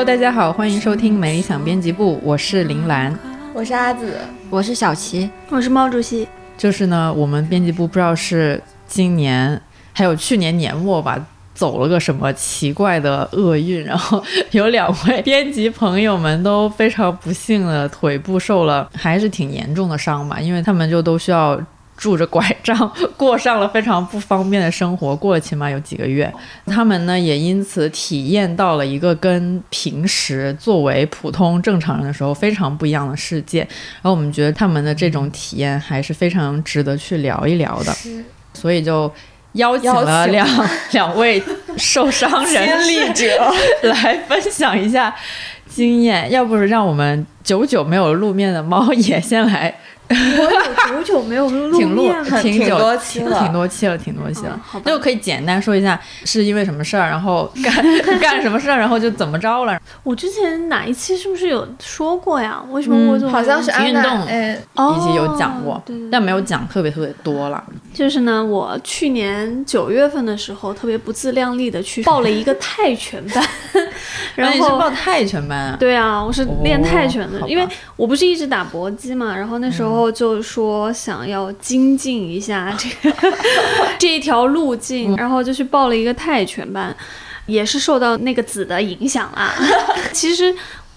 Hello，大家好，欢迎收听美理想编辑部，我是林兰，我是阿紫，我是小齐，我是毛主席。就是呢，我们编辑部不知道是今年还有去年年末吧，走了个什么奇怪的厄运，然后有两位编辑朋友们都非常不幸的腿部受了还是挺严重的伤吧，因为他们就都需要。拄着拐杖过上了非常不方便的生活，过了起码有几个月，他们呢也因此体验到了一个跟平时作为普通正常人的时候非常不一样的世界。然后我们觉得他们的这种体验还是非常值得去聊一聊的，所以就邀请了两 两位受伤人 力者 来分享一下经验。要不是让我们久久没有露面的猫也先来。我有久久没有录面了，挺多期了，挺多期了，挺多期了。那我可以简单说一下是因为什么事儿，然后干 干什么事儿，然后就怎么着了。我之前哪一期是不是有说过呀？为什么我好像是运动，一起有讲过，但没有讲特别特别多了。就是呢，我去年九月份的时候，特别不自量力的去报了一个泰拳班，然后你是报泰拳班啊？对啊，我是练泰拳的，因为我不是一直打搏击嘛，然后那时候。后就说想要精进一下这个 这一条路径，然后就去报了一个泰拳班，也是受到那个子的影响啦。其实。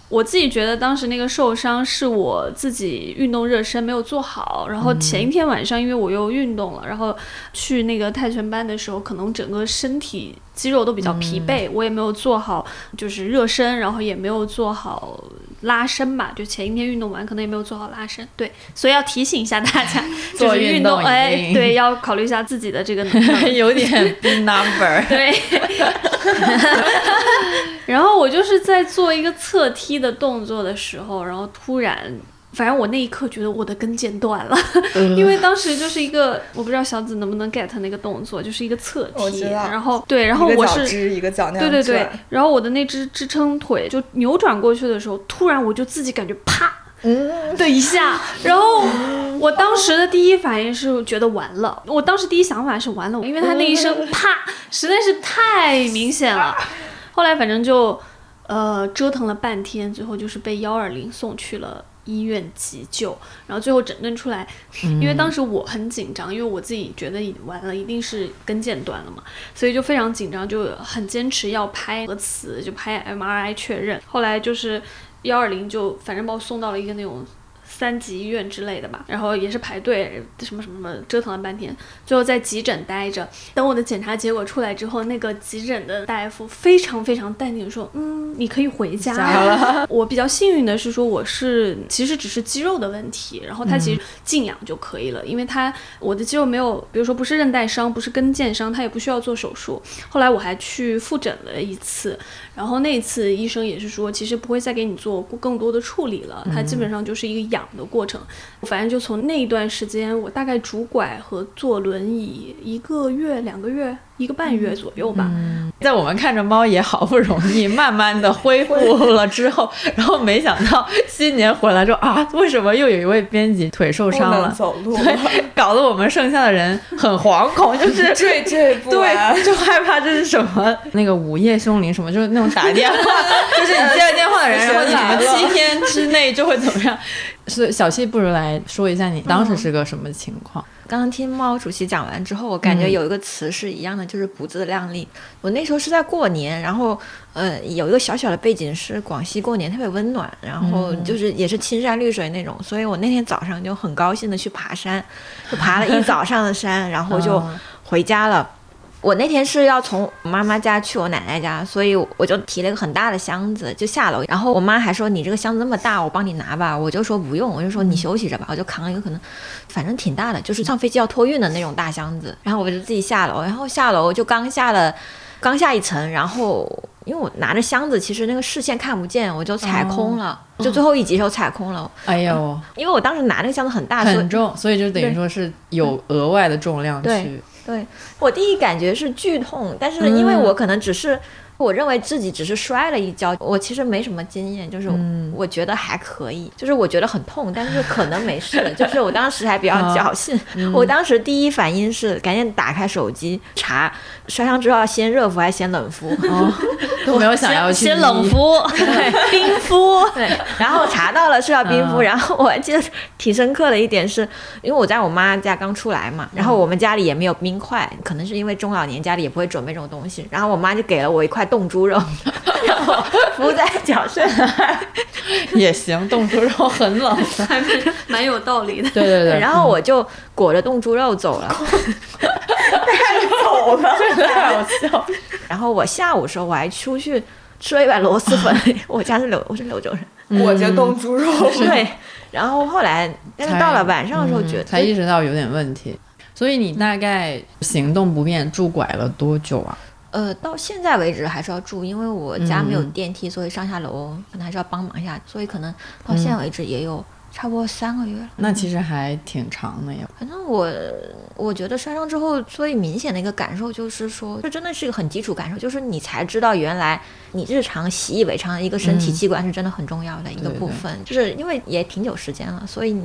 我自己觉得当时那个受伤是我自己运动热身没有做好，然后前一天晚上因为我又运动了，然后去那个泰拳班的时候，可能整个身体肌肉都比较疲惫，我也没有做好就是热身，然后也没有做好拉伸吧，就前一天运动完可能也没有做好拉伸，对，所以要提醒一下大家，就是运动哎，对，要考虑一下自己的这个 有点 number，对。然后我就是在做一个侧踢的动作的时候，然后突然，反正我那一刻觉得我的跟腱断了，因为当时就是一个我不知道小紫能不能 get 那个动作，就是一个侧踢，然后对，然后我是一个脚对对对，然后我的那只支撑腿就扭转过去的时候，突然我就自己感觉啪的一下，然后我当时的第一反应是觉得完了，我当时第一想法是完了，因为他那一声啪实在是太明显了。后来反正就，呃，折腾了半天，最后就是被幺二零送去了医院急救，然后最后诊断出来，因为当时我很紧张，因为我自己觉得完了，一定是跟腱断了嘛，所以就非常紧张，就很坚持要拍核磁，就拍 MRI 确认。后来就是幺二零就反正把我送到了一个那种。三级医院之类的吧，然后也是排队，什么什么折腾了半天，最后在急诊待着。等我的检查结果出来之后，那个急诊的大夫非常非常淡定说：“嗯，你可以回家了。”我比较幸运的是说，我是其实只是肌肉的问题，然后他其实静养就可以了，因为他我的肌肉没有，比如说不是韧带伤，不是跟腱伤，他也不需要做手术。后来我还去复诊了一次，然后那次医生也是说，其实不会再给你做更多的处理了，他基本上就是一个养。的过程，反正就从那一段时间，我大概拄拐和坐轮椅一个月、两个月。一个半月左右吧，在我们看着猫也好不容易慢慢的恢复了之后，然后没想到新年回来之后啊，为什么又有一位编辑腿受伤了？走路，对，搞得我们剩下的人很惶恐，就是 惴惴不安，对，就害怕这是什么那个午夜凶铃什么，就是那种打电话，就是你接了电话的人，然后你什么七天之内就会怎么样？是小七，不如来说一下你当时是个什么情况？刚刚听猫主席讲完之后，我感觉有一个词是一样的，就是不自量力。我那时候是在过年，然后呃有一个小小的背景是广西过年特别温暖，然后就是也是青山绿水那种，所以我那天早上就很高兴的去爬山，就爬了一 早上的山，然后就回家了。我那天是要从妈妈家去我奶奶家，所以我就提了一个很大的箱子就下楼，然后我妈还说你这个箱子那么大，我帮你拿吧，我就说不用，我就说你休息着吧，我就扛一个可能，反正挺大的，就是上飞机要托运的那种大箱子，然后我就自己下楼，然后下楼就刚下了，刚下一层，然后因为我拿着箱子，其实那个视线看不见，我就踩空了，就最后一级时候踩空了，哎呦，因为我当时拿那个箱子很大，很重，所以就等于说是有额外的重量去。对我第一感觉是剧痛，但是因为我可能只是，我认为自己只是摔了一跤，我其实没什么经验，就是我觉得还可以，就是我觉得很痛，但是可能没事，就是我当时还比较侥幸，我当时第一反应是赶紧打开手机查摔伤之后要先热敷还是先冷敷，都没有想要去先冷医敷、冰敷，对，然后查到了是要冰敷，嗯。然后我还记得挺深刻的一点是，因为我在我妈家刚出来嘛，然后我们家里也没有冰块，可能是因为中老年家里也不会准备这种东西，然后我妈就给了我一块冻猪肉，然后敷在脚上。也行，冻猪肉很冷。还是蛮有道理的。对对对，然后我就裹着冻猪肉走了，走了，太好笑。然后我下午的时候我还出去吃了一碗螺蛳粉，我家是柳，我是柳州人，裹着冻猪肉，对。然后后来，但是才到了晚上的时候，觉得嗯才意识到有点问题。所以你大概行动不便拄拐了多久啊？呃，到现在为止还是要住，因为我家没有嗯电梯，所以上下楼可能还是要帮忙一下，所以可能到现在为止也有差不多三个月了。那其实还挺长的呀。反正我我觉得摔伤之后最明显的一个感受就是说，这真的是一个很基础感受，就是你才知道原来你日常习以为常的一个身体嗯器官是真的很重要的一个对对部分。就是因为也挺久时间了，所以你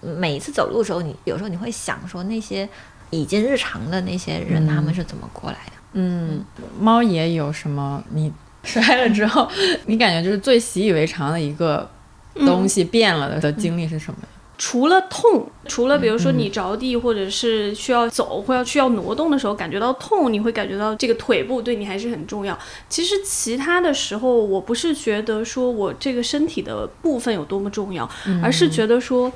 每一次走路的时候，你有时候你会想说那些已经日常的那些人，嗯他们是怎么过来的？嗯，猫爷有什么？你 摔了之后，你感觉就是最习以为常的一个东西变了的经历是什么？除了痛，除了比如说嗯你着地或者是需要走或要需要挪动的时候感觉到痛，你会感觉到这个腿部对你还是很重要。其实其他的时候，我不是觉得说我这个身体的部分有多么重要，而是觉得说。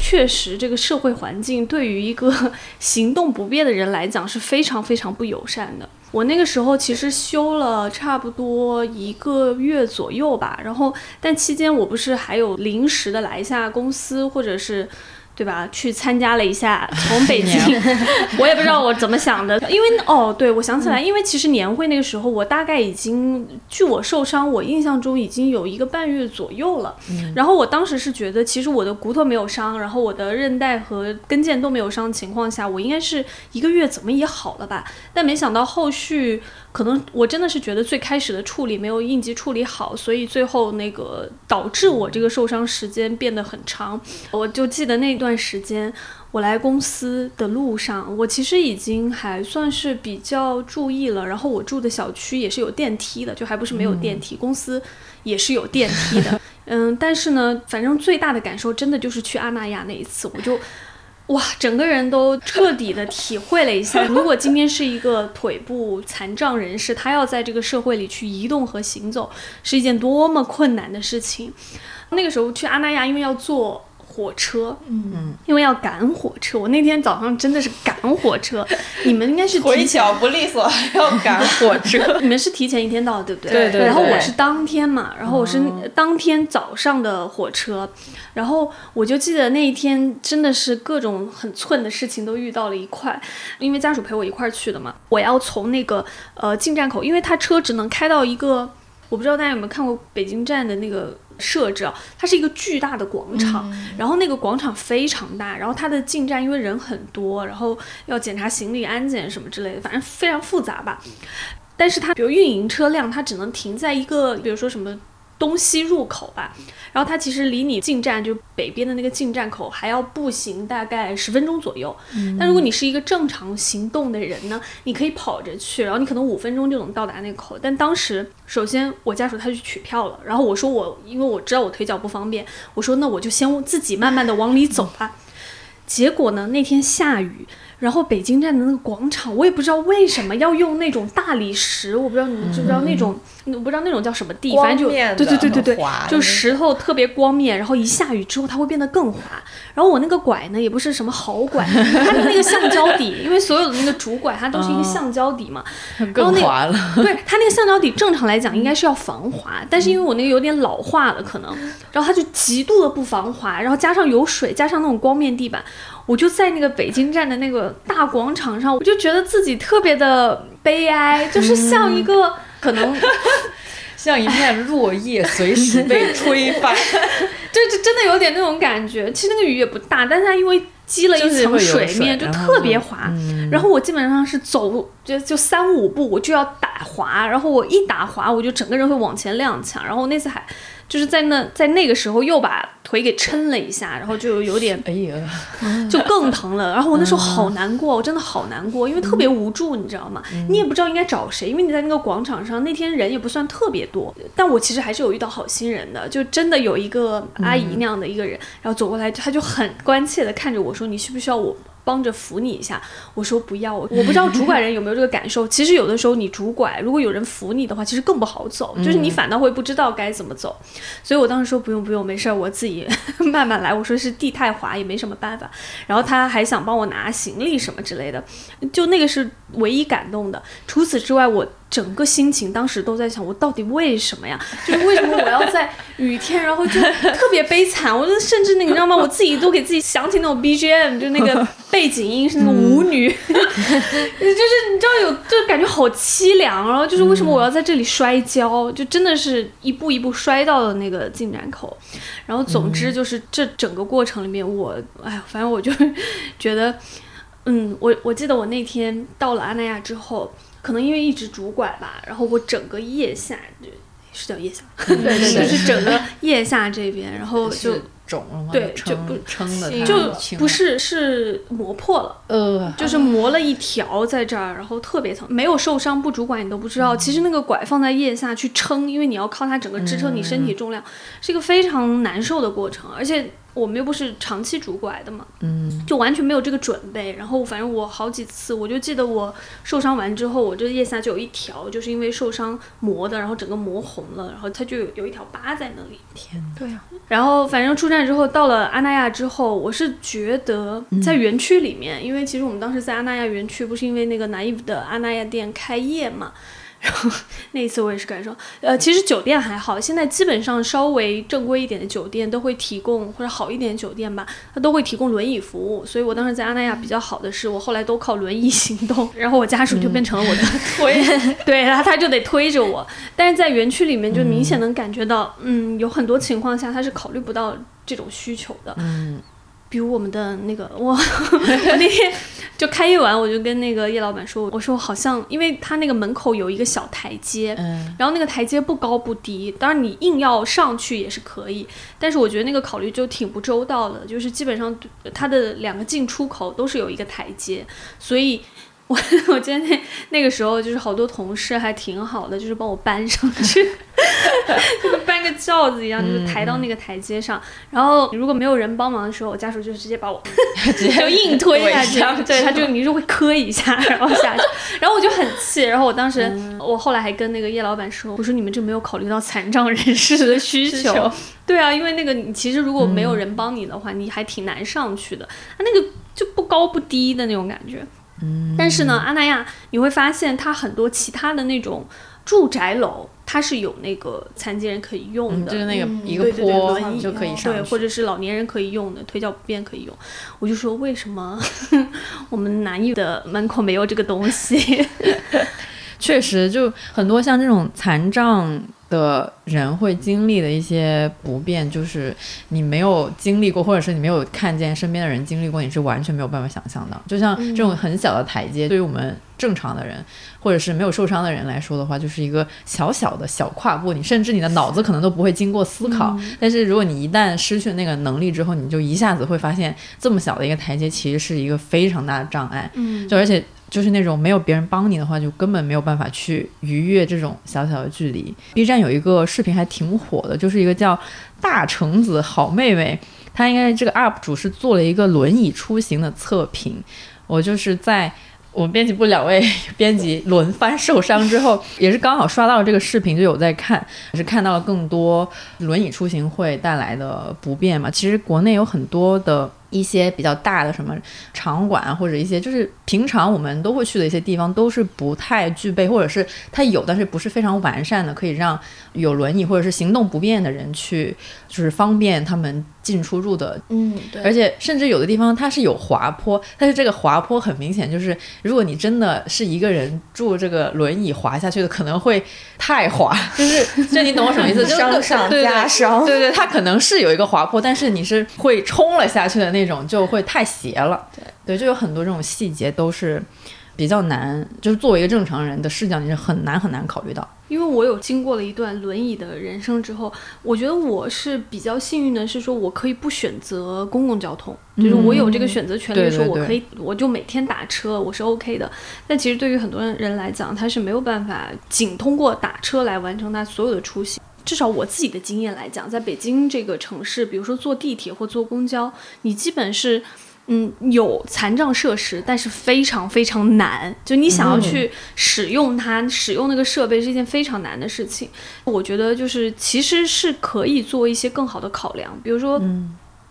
确实，这个社会环境对于一个 行动不便的人来讲是非常非常不友善的。我那个时候其实休了差不多一个月左右吧，然后但期间我不是还有临时的来一下公司，或者是。对吧？去参加了一下，从北京，我也不知道我怎么想的，因为哦，对，我想起来，因为其实年会那个时候，我大概已经，据我受伤，我印象中已经有一个半月左右了。然后我当时是觉得，其实我的骨头没有伤，然后我的韧带和跟腱都没有伤的情况下，我应该是一个月怎么也好了吧？但没想到后续可能我真的是觉得最开始的处理没有应急处理好，所以最后那个导致我这个受伤时间变得很长。我就记得那段时间，我来公司的路上，我其实已经还算是比较注意了。然后我住的小区也是有电梯的，就还不是没有电梯，公司也是有电梯的。嗯，但是呢，反正最大的感受真的就是去阿那亚那一次，我就。哇，整个人都彻底的体会了一下，如果今天是一个腿部残障人士，他要在这个社会里去移动和行走，是一件多么困难的事情。那个时候去阿那亚，因为要坐火车，嗯，因为要赶火车，我那天早上真的是赶火车。你们应该是腿脚不利索还要赶火车，你们是提前一天到，对不对？对对然后我是当天嘛，然后我是当天早上的火车，然后我就记得那一天真的是各种很寸的事情都遇到了一块，因为家属陪我一块儿去的嘛，我要从那个呃进站口，因为他车只能开到一个，我不知道大家有没有看过北京站的那个。设置啊，它是一个巨大的广场，然后那个广场非常大，然后它的进站因为人很多，然后要检查行李安检什么之类的，反正非常复杂吧。但是它比如运营车辆，它只能停在一个，比如说什么东西入口吧，然后它其实离你进站就北边的那个进站口还要步行大概十分钟左右。但如果你是一个正常行动的人呢，你可以跑着去，然后你可能五分钟就能到达那个口。但当时首先我家属他去取票了，然后我说我因为我知道我腿脚不方便，我说那我就先自己慢慢的往里走吧。结果呢，那天下雨，然后北京站的那个广场，我也不知道为什么要用那种大理石，我不知道你们知不知道那种，我不知道那种叫什么地，反正就对对对对对就石头特别光面，然后一下雨之后它会变得更滑。然后我那个拐呢，也不是什么好拐，它的那个橡胶底，因为所有的那个主拐它都是一个橡胶底嘛，然后那个更滑了。对它那个橡胶底，正常来讲应该是要防滑，但是因为我那个有点老化了，可能，然后它就极度的不防滑，然后加上有水，加上那种光面地板，我就在那个北京站的那个大广场上，我就觉得自己特别的悲哀，就是像一个可能。像一片落叶，随时被吹翻。就，就真的有点那种感觉。其实那个雨也不大，但是它因为积了一层水面，就特别就滑。然后我基本上是走就就三五步我就要打滑，然后我一打滑我就整个人会往前踉跄。然后那次还就是在那在那个时候又把腿给抻了一下，然后就有点哎呀，就更疼了。然后我那时候好难过，我真的好难过，因为特别无助，你知道吗？你也不知道应该找谁，因为你在那个广场上，那天人也不算特别多，但我其实还是有遇到好心人的，就真的有一个阿姨那样的一个人，然后走过来，她就很关切的看着我说：“你需不需要我？”帮着扶你一下，我说不要，我我不知道主管人有没有这个感受。其实有的时候你主管，如果有人扶你的话，其实更不好走，就是你反倒会不知道该怎么走。所以我当时说不用不用，没事儿，我自己 慢慢来。我说是地太滑，也没什么办法。然后他还想帮我拿行李什么之类的，就那个是唯一感动的。除此之外，我。整个心情当时都在想，我到底为什么呀？就是为什么我要在雨天，然后就特别悲惨。我就甚至那个，你知道吗？我自己都给自己想起那种 BGM，就那个背景音是那个舞女，就是你知道有，就感觉好凄凉。然后就是为什么我要在这里摔跤？就真的是一步一步摔到了那个进展口。然后总之就是这整个过程里面，我哎呀，反正我就觉得，嗯，我我记得我那天到了阿那亚之后。可能因为一直拄拐吧，然后我整个腋下是叫腋下，对对对，就 是整个腋下这边，然后就肿了吗？对，就不撑的，就不是是磨破了，呃，就是磨了一条在这儿，然后特别疼，没有受伤不拄拐你都不知道。其实那个拐放在腋下去撑，因为你要靠它整个支撑你身体重量，是一个非常难受的过程，而且。我们又不是长期拄拐的嘛，嗯，就完全没有这个准备。然后反正我好几次，我就记得我受伤完之后，我这腋下就有一条，就是因为受伤磨的，然后整个磨红了，然后它就有有一条疤在那里。天，对啊。然后反正出站之后，到了阿那亚之后，我是觉得在园区里面，因为其实我们当时在阿那亚园区，不是因为那个南伊夫的阿那亚店开业嘛。然 后那一次我也是感受，呃，其实酒店还好，现在基本上稍微正规一点的酒店都会提供，或者好一点的酒店吧，它都会提供轮椅服务。所以我当时在阿那亚比较好的是，我后来都靠轮椅行动，然后我家属就变成了我的 推，对，然后他就得推着我。但是在园区里面就明显能感觉到，嗯，有很多情况下他是考虑不到这种需求的，嗯。比如我们的那个，我 我那天就开业完，我就跟那个叶老板说，我说好像，因为他那个门口有一个小台阶，嗯，然后那个台阶不高不低，当然你硬要上去也是可以，但是我觉得那个考虑就挺不周到的，就是基本上它的两个进出口都是有一个台阶，所以。我 我记得那那个时候就是好多同事还挺好的，就是帮我搬上去，就跟搬个轿子一样，就是抬到那个台阶上。然后如果没有人帮忙的时候，我家属就直接把我 就硬推下去，对，他就你就会磕一下，然后下去。然后我就很气，然后我当时我后来还跟那个叶老板说，我说你们这没有考虑到残障人士的需求。对啊，因为那个你其实如果没有人帮你的话，你还挺难上去的。他那个就不高不低的那种感觉。但是呢，阿那亚你会发现它很多其他的那种住宅楼，它是有那个残疾人可以用的，就是那个一个坡就可以上，对，或者是老年人可以用的腿脚不便可以用。我就说为什么 我们南艺的门口没有这个东西？确实，就很多像这种残障。的人会经历的一些不便，就是你没有经历过，或者是你没有看见身边的人经历过，你是完全没有办法想象的。就像这种很小的台阶，对于我们正常的人，或者是没有受伤的人来说的话，就是一个小小的小跨步，你甚至你的脑子可能都不会经过思考。但是如果你一旦失去那个能力之后，你就一下子会发现，这么小的一个台阶其实是一个非常大的障碍。嗯，就而且。就是那种没有别人帮你的话，就根本没有办法去逾越这种小小的距离。B 站有一个视频还挺火的，就是一个叫大橙子好妹妹，她应该这个 UP 主是做了一个轮椅出行的测评。我就是在我们编辑部两位 编辑轮番受伤之后，也是刚好刷到了这个视频，就有在看，也是看到了更多轮椅出行会带来的不便嘛。其实国内有很多的。一些比较大的什么场馆或者一些就是平常我们都会去的一些地方，都是不太具备，或者是它有，但是不是非常完善的，可以让有轮椅或者是行动不便的人去，就是方便他们进出入的。嗯，对。而且甚至有的地方它是有滑坡，但是这个滑坡很明显就是，如果你真的是一个人住这个轮椅滑下去的，可能会太滑，就是就你懂我什么意思？伤上加伤。对对，它可能是有一个滑坡，但是你是会冲了下去的那。那种就会太斜了，对对，就有很多这种细节都是，比较难，就是作为一个正常人的视角，你是很难很难考虑到。因为我有经过了一段轮椅的人生之后，我觉得我是比较幸运的，是说我可以不选择公共交通，就是我有这个选择权利的时候，对对对我可以我就每天打车，我是 OK 的。但其实对于很多人来讲，他是没有办法仅通过打车来完成他所有的出行。至少我自己的经验来讲，在北京这个城市，比如说坐地铁或坐公交，你基本是。嗯，有残障设施，但是非常非常难。就你想要去使用它，使用那个设备是一件非常难的事情。我觉得就是其实是可以做一些更好的考量，比如说，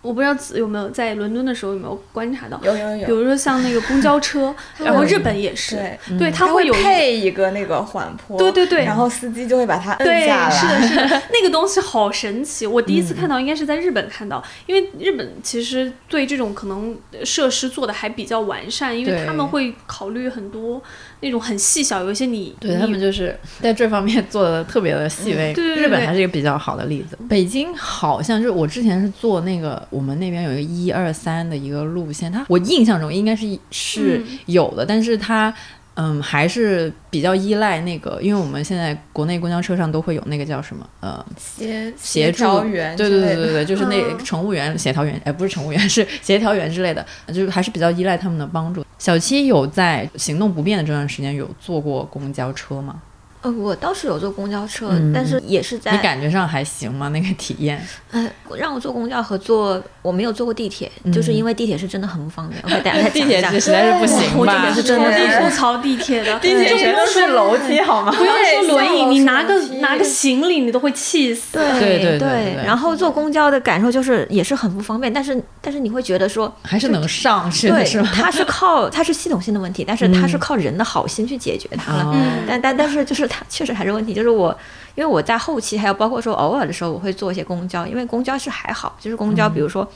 我不知道子有没有在伦敦的时候有没有观察到，有有有，比如说像那个公交车，然后日本也是，对对，它它会有配一个那个缓坡，对对对。然后司机就会把它摁，下来，是的，是的，那个东西好神奇。我第一次看到应该是在日本看到，因为日本其实对这种可能设施做的还比较完善，因为他们会考虑很多那种很细小，有一些你对你他们就是在这方面做的特别的细微。对对对日本还是一个比较好的例子。北京好像就是我之前是做那个，我们那边有一个一二三的一个路线，它我印象中应该是是嗯有的，但是它。嗯，还是比较依赖那个，因为我们现在国内公交车上都会有那个叫什么，呃，协协调员对对对对对，就是那嗯乘务员、协调员，哎，不是乘务员，是协调员之类的，就是还是比较依赖他们的帮助。小七有在行动不便的这段时间有坐过公交车吗？呃，我倒是有坐公交车，嗯但是也是在你感觉上还行吗？那个体验？呃，让我坐公交和坐我没有坐过地铁，就是因为地铁是真的很不方便。我给大家讲一下铁是实在是不行我地吧铁？是真的超级是吐槽地铁的，地铁就全都是楼梯好吗？不要说轮椅，对你拿个拿个行李你都会气死。对对对对对然后坐公交的感受就是也是很不方便，但是但是你会觉得说，还是能上去的对是吗？，它是靠它是系统性的问题，但是它是靠人的好心去解决它了。哦但但但是就是它确实还是问题，就是我因为我在后期还有包括说偶尔的时候我会坐一些公交，因为公交是还好，就是公交比如说。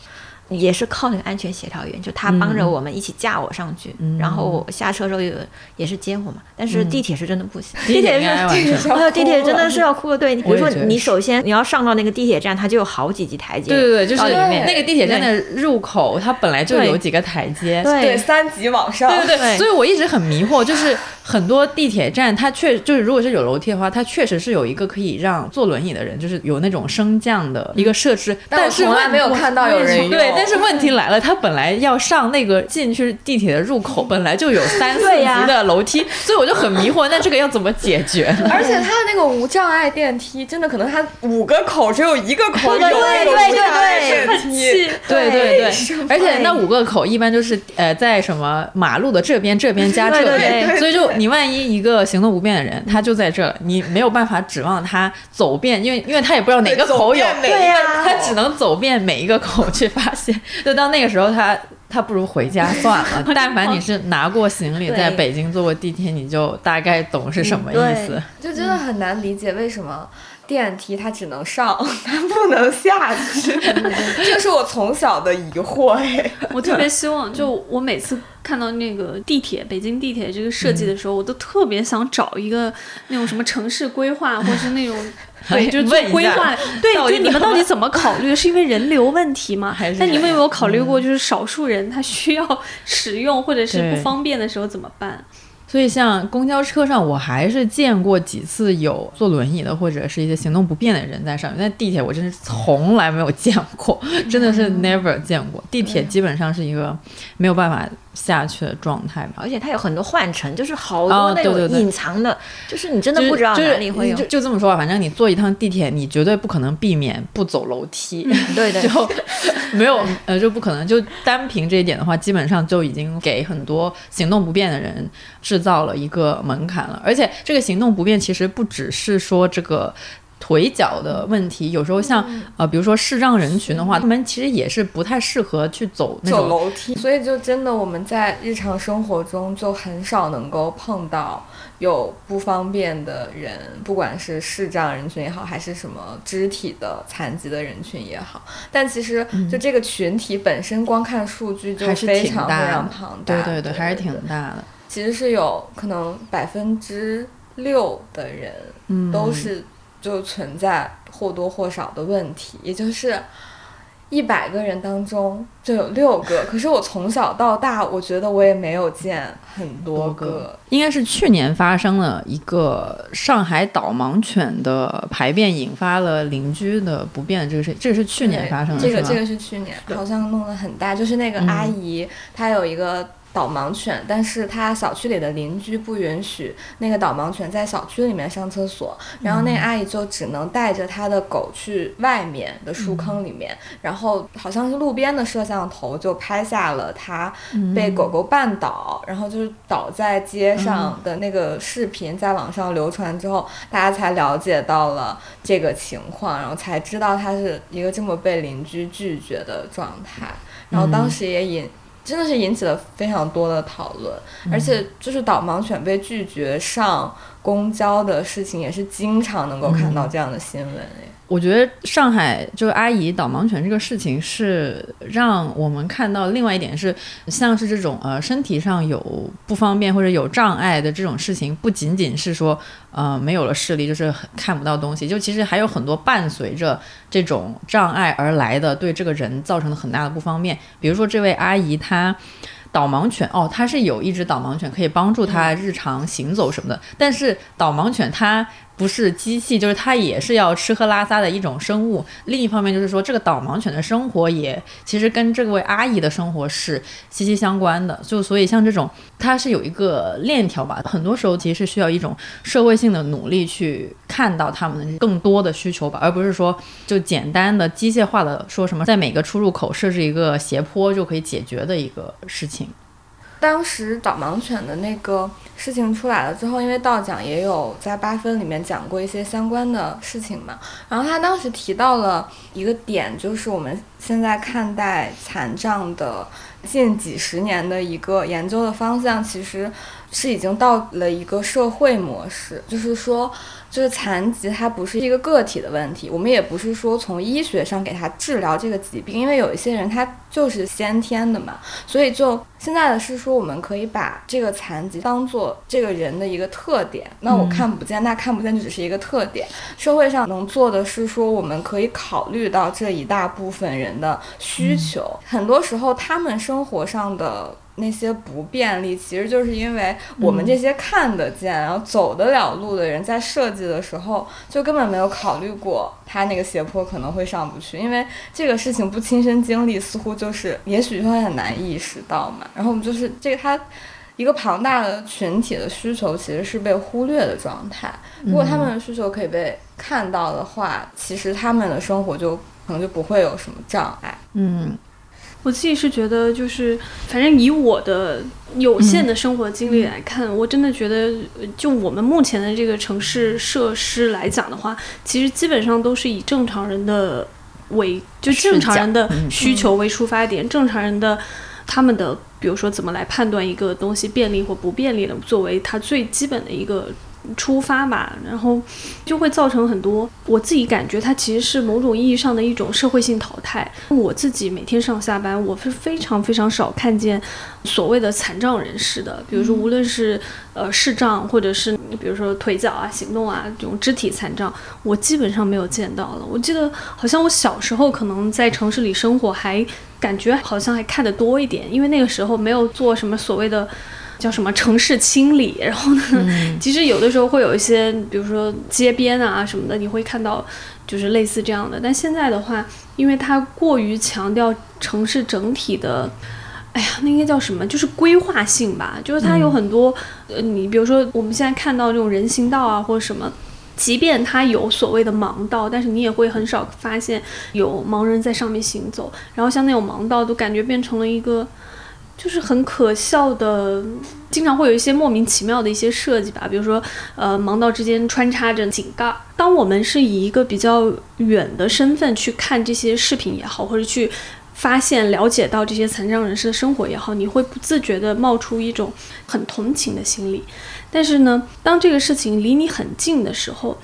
也是靠那个安全协调员，就他帮着我们一起架我上去，嗯然后我下车的时候也也是接我嘛。但是地铁是真的不行，地铁是。哎呦，地铁真的是要哭的。对，比如说你首先你要上到那个地铁站，它就有好几级台阶。对对对，就是那个地铁站的入口，它本来就有几个台阶。对对，三级往上，对，对所以我一直很迷惑，就是很多地铁站它确就是如果是有楼梯的话，它确实是有一个可以让坐轮椅的人，就是有那种升降的一个设施，但是从来没有看到有人用对，但是问题来了，它本来要上那个进去地铁的入口，本来就有三四级的楼梯，所以我就很迷惑，那这个要怎么解决？而且它的那个无障碍电梯，真的可能它五个口只有一个口有对对那个对无障碍对电梯，对对对，而且那五个口一般就是呃在什么马路的这边、这边加这对对边，所以就你万一一个行动不便的人，他就在这儿，你没有办法指望他走遍，因为因为他也不知道哪个口有，对呀他只能走遍每一个口去发现。就到那个时候他。他不如回家算了。但凡你是拿过行李，在北京坐过地铁，你就大概懂是什么意思。嗯就真的很难理解为什么电梯它只能上，它不能下去，这是我从小的疑惑哎。我特别希望，就我每次看到那个地铁，北京地铁这个设计的时候，我都特别想找一个那种什么城市规划，或是那种。对，就是做规划，对，就你们到底怎么考虑？是因为人流问题吗？还是但你们有没有考虑过，就是少数人他需要使用或者是不方便的时候怎么办？所以像公交车上，我还是见过几次有坐轮椅的或者是一些行动不便的人在上面，但地铁我真是从来没有见过，真的是 never 见过。地铁基本上是一个没有办法下去的状态吧。而且它有很多换乘，就是好哦多那种对对对隐藏的，就是你真的不知道就是哪里会有就。就这么说吧，反正你坐一趟地铁，你绝对不可能避免不走楼梯，对对 就没有呃就不可能。就单凭这一点的话，基本上就已经给很多行动不便的人制造了一个门槛了。而且这个行动不便其实不只是说这个。腿脚的问题，有时候像呃，比如说视障人群的话，他们其实也是不太适合去走那走种楼梯，所以就真的我们在日常生活中就很少能够碰到有不方便的人，不管是视障人群也好，还是什么肢体的残疾的人群也好。但其实就这个群体本身，光看数据就非常非常庞大。对对对，还是挺大的。其实是有可能百分之六的人嗯，都是就存在或多或少的问题，也就是一百个人当中就有六个，可是我从小到大，我觉得我也没有见很多个。应该是去年发生了一个上海导盲犬的排便引发了邻居的不便这个是，这个是去年发生的，这个这个是去年，好像弄得很大，就是那个阿姨她有一个。导盲犬，但是他小区里的邻居不允许那个导盲犬在小区里面上厕所，然后那个阿姨就只能带着她的狗去外面的树坑里面，然后好像是路边的摄像头就拍下了他被狗狗绊倒，然后就是倒在街上的那个视频在网上流传之后，大家才了解到了这个情况，然后才知道他是一个这么被邻居拒绝的状态，然后当时也引。真的是引起了非常多的讨论，而且就是导盲犬被拒绝上公交的事情，也是经常能够看到这样的新闻。我觉得上海就是阿姨导盲犬这个事情，是让我们看到另外一点是，像是这种呃身体上有不方便或者有障碍的这种事情，不仅仅是说呃没有了视力就是看不到东西，就其实还有很多伴随着这种障碍而来的对这个人造成的很大的不方便。比如说这位阿姨她导盲犬哦，它是有一只导盲犬可以帮助它日常行走什么的，但是导盲犬它。不是机器，就是它也是要吃喝拉撒的一种生物。另一方面，就是说这个导盲犬的生活也其实跟这位阿姨的生活是息息相关的。就所以像这种，它是有一个链条吧。很多时候其实是需要一种社会性的努力去看到他们的更多的需求吧，而不是说就简单的机械化的说什么在每个出入口设置一个斜坡就可以解决的一个事情。当时导盲犬的那个事情出来了之后，因为道长也有在八分里面讲过一些相关的事情嘛，然后他当时提到了一个点，就是我们现在看待残障的近几十年的一个研究的方向，其实是已经到了一个社会模式，就是说。就是残疾，它不是一个个体的问题，我们也不是说从医学上给他治疗这个疾病，因为有一些人他就是先天的嘛，所以就现在的是说，我们可以把这个残疾当做这个人的一个特点。那我看不见，那看不见就只是一个特点。社会上能做的是说，我们可以考虑到这一大部分人的需求，很多时候他们生活上的。那些不便利，其实就是因为我们这些看得见、然后走得了路的人，在设计的时候就根本没有考虑过他那个斜坡可能会上不去，因为这个事情不亲身经历，似乎就是也许就会很难意识到嘛。然后我们就是这个他一个庞大的群体的需求其实是被忽略的状态。如果他们的需求可以被看到的话，其实他们的生活就可能就不会有什么障碍。嗯。我自己是觉得，就是反正以我的有限的生活经历来看，我真的觉得，就我们目前的这个城市设施来讲的话，其实基本上都是以正常人的为，就正常人的需求为出发点，正常人的他们的，比如说怎么来判断一个东西便利或不便利的，作为它最基本的一个。出发吧，然后就会造成很多。我自己感觉它其实是某种意义上的一种社会性淘汰。我自己每天上下班，我是非常非常少看见所谓的残障人士的。比如说，无论是呃视障，或者是比如说腿脚啊、行动啊这种肢体残障，我基本上没有见到了。我记得好像我小时候可能在城市里生活，还感觉好像还看得多一点，因为那个时候没有做什么所谓的。叫什么城市清理？然后呢，其实有的时候会有一些，比如说街边啊什么的，你会看到就是类似这样的。但现在的话，因为它过于强调城市整体的，哎呀，那应该叫什么？就是规划性吧。就是它有很多，呃，你比如说我们现在看到这种人行道啊或者什么，即便它有所谓的盲道，但是你也会很少发现有盲人在上面行走。然后像那种盲道，都感觉变成了一个。就是很可笑的，经常会有一些莫名其妙的一些设计吧，比如说，呃，盲道之间穿插着井盖。当我们是以一个比较远的身份去看这些视频也好，或者去发现、了解到这些残障人士的生活也好，你会不自觉地冒出一种很同情的心理。但是呢，当这个事情离你很近的时候，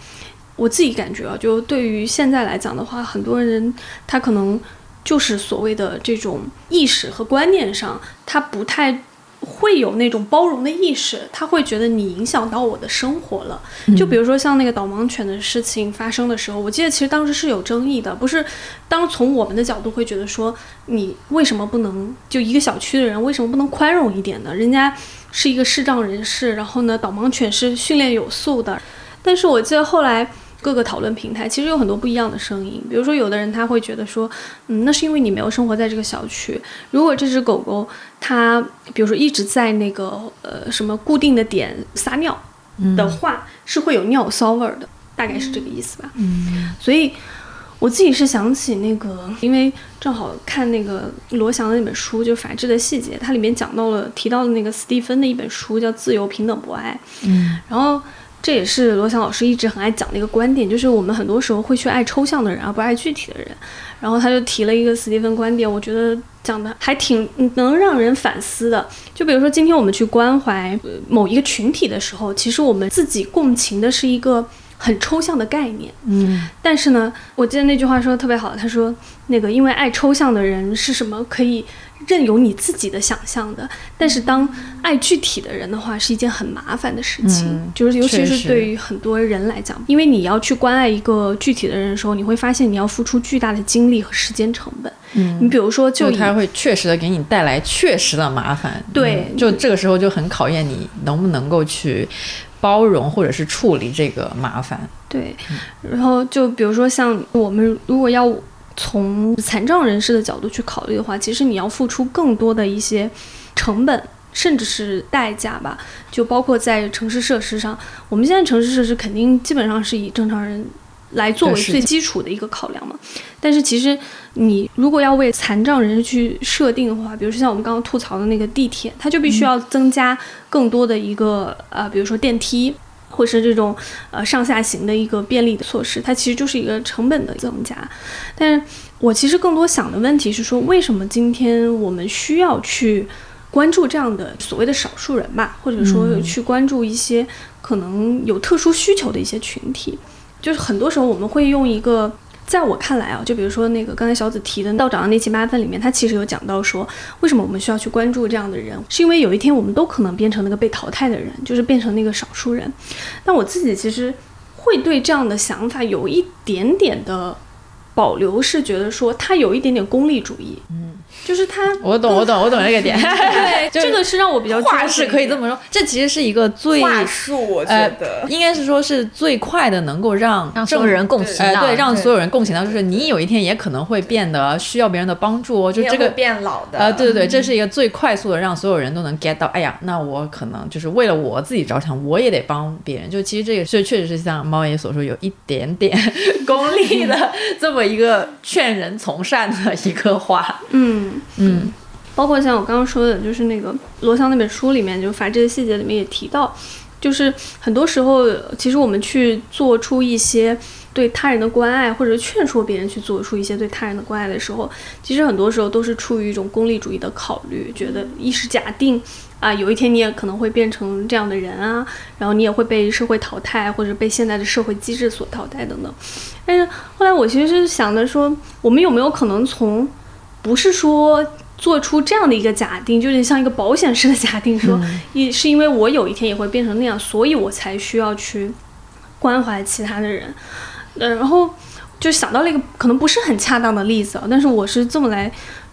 我自己感觉啊，就对于现在来讲的话，很多人他可能。就是所谓的这种意识和观念上，他不太会有那种包容的意识，他会觉得你影响到我的生活了。就比如说像那个导盲犬的事情发生的时候，我记得其实当时是有争议的，不是当从我们的角度会觉得说，你为什么不能就一个小区的人为什么不能宽容一点呢？人家是一个视障人士，然后呢，导盲犬是训练有素的。但是我记得后来。各个讨论平台其实有很多不一样的声音，比如说有的人他会觉得说，嗯，那是因为你没有生活在这个小区。如果这只狗狗它，比如说一直在那个呃什么固定的点撒尿的话，是会有尿骚味儿的，大概是这个意思吧。嗯，所以我自己是想起那个，因为正好看那个罗翔的那本书，就《法治的细节》，它里面讲到了提到了那个斯蒂芬的一本书叫《自由、平等、博爱》。嗯，然后。这也是罗翔老师一直很爱讲的一个观点，就是我们很多时候会去爱抽象的人，而不爱具体的人。然后他就提了一个斯蒂芬观点，我觉得讲的还挺能让人反思的。就比如说今天我们去关怀某一个群体的时候，其实我们自己共情的是一个很抽象的概念。嗯。但是呢，我记得那句话说的特别好，他说那个因为爱抽象的人是什么可以。任由你自己的想象的，但是当爱具体的人的话，是一件很麻烦的事情，就是尤其是对于很多人来讲，因为你要去关爱一个具体的人的时候，你会发现你要付出巨大的精力和时间成本。嗯，你比如说，就他会确实的给你带来确实的麻烦。对，就这个时候就很考验你能不能够去包容或者是处理这个麻烦。对，然后就比如说像我们如果要。从残障人士的角度去考虑的话，其实你要付出更多的一些成本，甚至是代价吧。就包括在城市设施上，我们现在城市设施肯定基本上是以正常人来作为最基础的一个考量嘛。但是其实你如果要为残障人士去设定的话，比如说像我们刚刚吐槽的那个地铁，它就必须要增加更多的一个呃，比如说电梯。或是这种呃上下行的一个便利的措施，它其实就是一个成本的增加。但是我其实更多想的问题是说，为什么今天我们需要去关注这样的所谓的少数人吧，或者说去关注一些可能有特殊需求的一些群体？就是很多时候我们会用一个。在我看来啊，就比如说那个刚才小紫提的道长的那期八分里面，他其实有讲到说，为什么我们需要去关注这样的人，是因为有一天我们都可能变成那个被淘汰的人，就是变成那个少数人。那我自己其实会对这样的想法有一点点的保留，是觉得说他有一点点功利主义。嗯。就是他，我懂，我懂，我懂这个点。对，这个是让我比较话是可以这么说，这其实是一个最话术，我觉得。应该是说是最快的，能够让让所有人共情到，对，让所有人共情到，就是你有一天也可能会变得需要别人的帮助哦，就这个变老的，呃，对对对，这是一个最快速的让所有人都能 get 到，哎呀，那我可能就是为了我自己着想，我也得帮别人。就其实这个是确实是像猫爷所说，有一点点 功利的这么一个劝人从善的一个话，嗯。嗯，包括像我刚刚说的，就是那个罗翔那本书里面，就法治的细节里面也提到，就是很多时候，其实我们去做出一些对他人的关爱，或者劝说别人去做出一些对他人的关爱的时候，其实很多时候都是出于一种功利主义的考虑，觉得一是假定啊，有一天你也可能会变成这样的人啊，然后你也会被社会淘汰，或者被现在的社会机制所淘汰等等。但是后来我其实是想的说，我们有没有可能从不是说做出这样的一个假定，就是像一个保险式的假定，说一是因为我有一天也会变成那样，所以我才需要去关怀其他的人。呃，然后就想到了一个可能不是很恰当的例子啊，但是我是这么来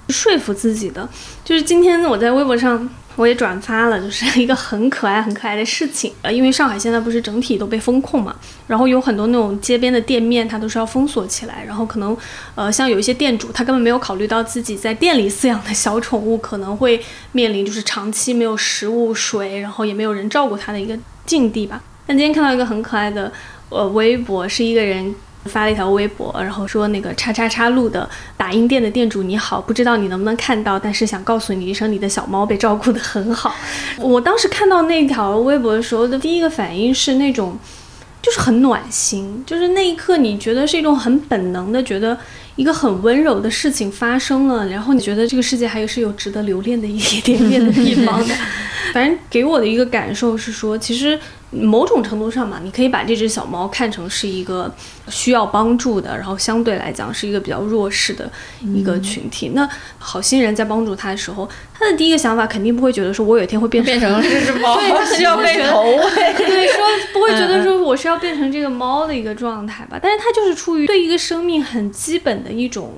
说服自己的，就是今天我在微博上。我也转发了，就是一个很可爱、很可爱的事情。呃，因为上海现在不是整体都被封控嘛，然后有很多那种街边的店面，它都是要封锁起来。然后可能，呃，像有一些店主，他根本没有考虑到自己在店里饲养的小宠物可能会面临就是长期没有食物、水，然后也没有人照顾它的一个境地吧。但今天看到一个很可爱的，呃，微博，是一个人。发了一条微博，然后说那个叉叉叉路的打印店的店主你好，不知道你能不能看到，但是想告诉你一声，你的小猫被照顾得很好。我当时看到那条微博的时候的第一个反应是那种，就是很暖心，就是那一刻你觉得是一种很本能的，觉得一个很温柔的事情发生了，然后你觉得这个世界还是有值得留恋的一点点的地方的。反正给我的一个感受是说，其实某种程度上嘛，你可以把这只小猫看成是一个需要帮助的，然后相对来讲是一个比较弱势的一个群体。那好心人在帮助它的时候，他的第一个想法肯定不会觉得说我有一天会变 变成这只猫，对，需要被投喂。对，说不会觉得说我是要变成这个猫的一个状态吧？但是它就是出于对一个生命很基本的一种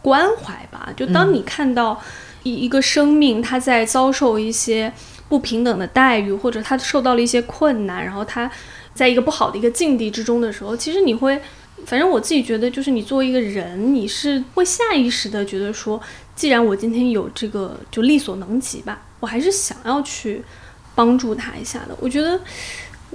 关怀吧。就当你看到一一个生命它在遭受一些。不平等的待遇，或者他受到了一些困难，然后他在一个不好的一个境地之中的时候，其实你会，反正我自己觉得，就是你作为一个人，你是会下意识的觉得说，既然我今天有这个，就力所能及吧，我还是想要去帮助他一下的。我觉得。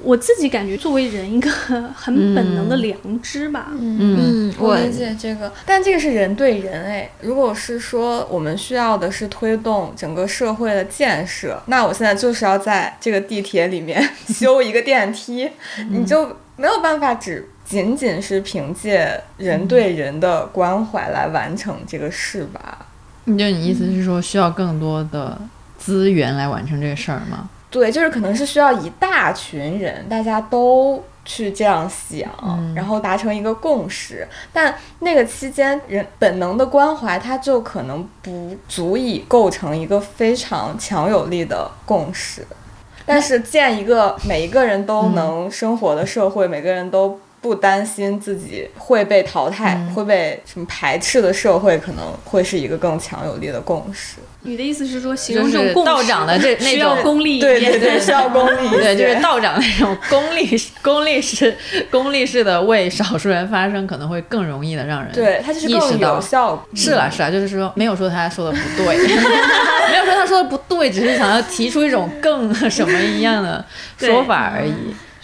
我自己感觉，作为人一个很本能的良知吧。嗯，我理解这个，但这个是人对人哎。如果是说我们需要的是推动整个社会的建设，那我现在就是要在这个地铁里面 修一个电梯，你就没有办法只仅仅是凭借人对人的关怀来完成这个事吧？你就你意思是说，需要更多的资源来完成这个事儿吗？对，就是可能是需要一大群人，大家都去这样想，然后达成一个共识。但那个期间，人本能的关怀，它就可能不足以构成一个非常强有力的共识。但是建一个每一个人都能生活的社会，每个人都不担心自己会被淘汰、会被什么排斥的社会，可能会是一个更强有力的共识。你的意思是说，形容这种道长的这 那种功利，对对对，需要功利，对，就是道长那种功利、功利式、功利式的为少数人发声，可能会更容易的让人对他就是更有效。是了是了，就是说没有说他说的不对，没有说他说的不对，只是想要提出一种更 什么一样的说法而已。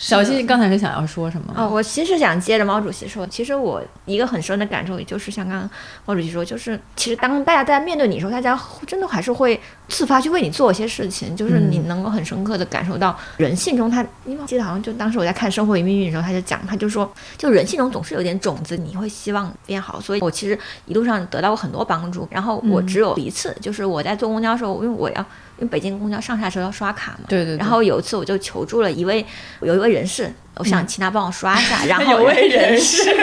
小溪刚才是想要说什么？哦，我其实想接着毛主席说，其实我一个很深的感受，也就是像刚刚毛主席说，就是其实当大家在面对你的时候，大家真的还是会自发去为你做一些事情，就是你能够很深刻的感受到人性中他，因为记得好像就当时我在看《生活与命运》的时候，他就讲，他就说，就人性中总是有点种子，你会希望变好，所以我其实一路上得到过很多帮助，然后我只有一次，就是我在坐公交的时候，因为我要。因为北京公交上下车要刷卡嘛，对对。然后有一次我就求助了一位有一位人士，我想请他帮我刷一下，然后有位人士。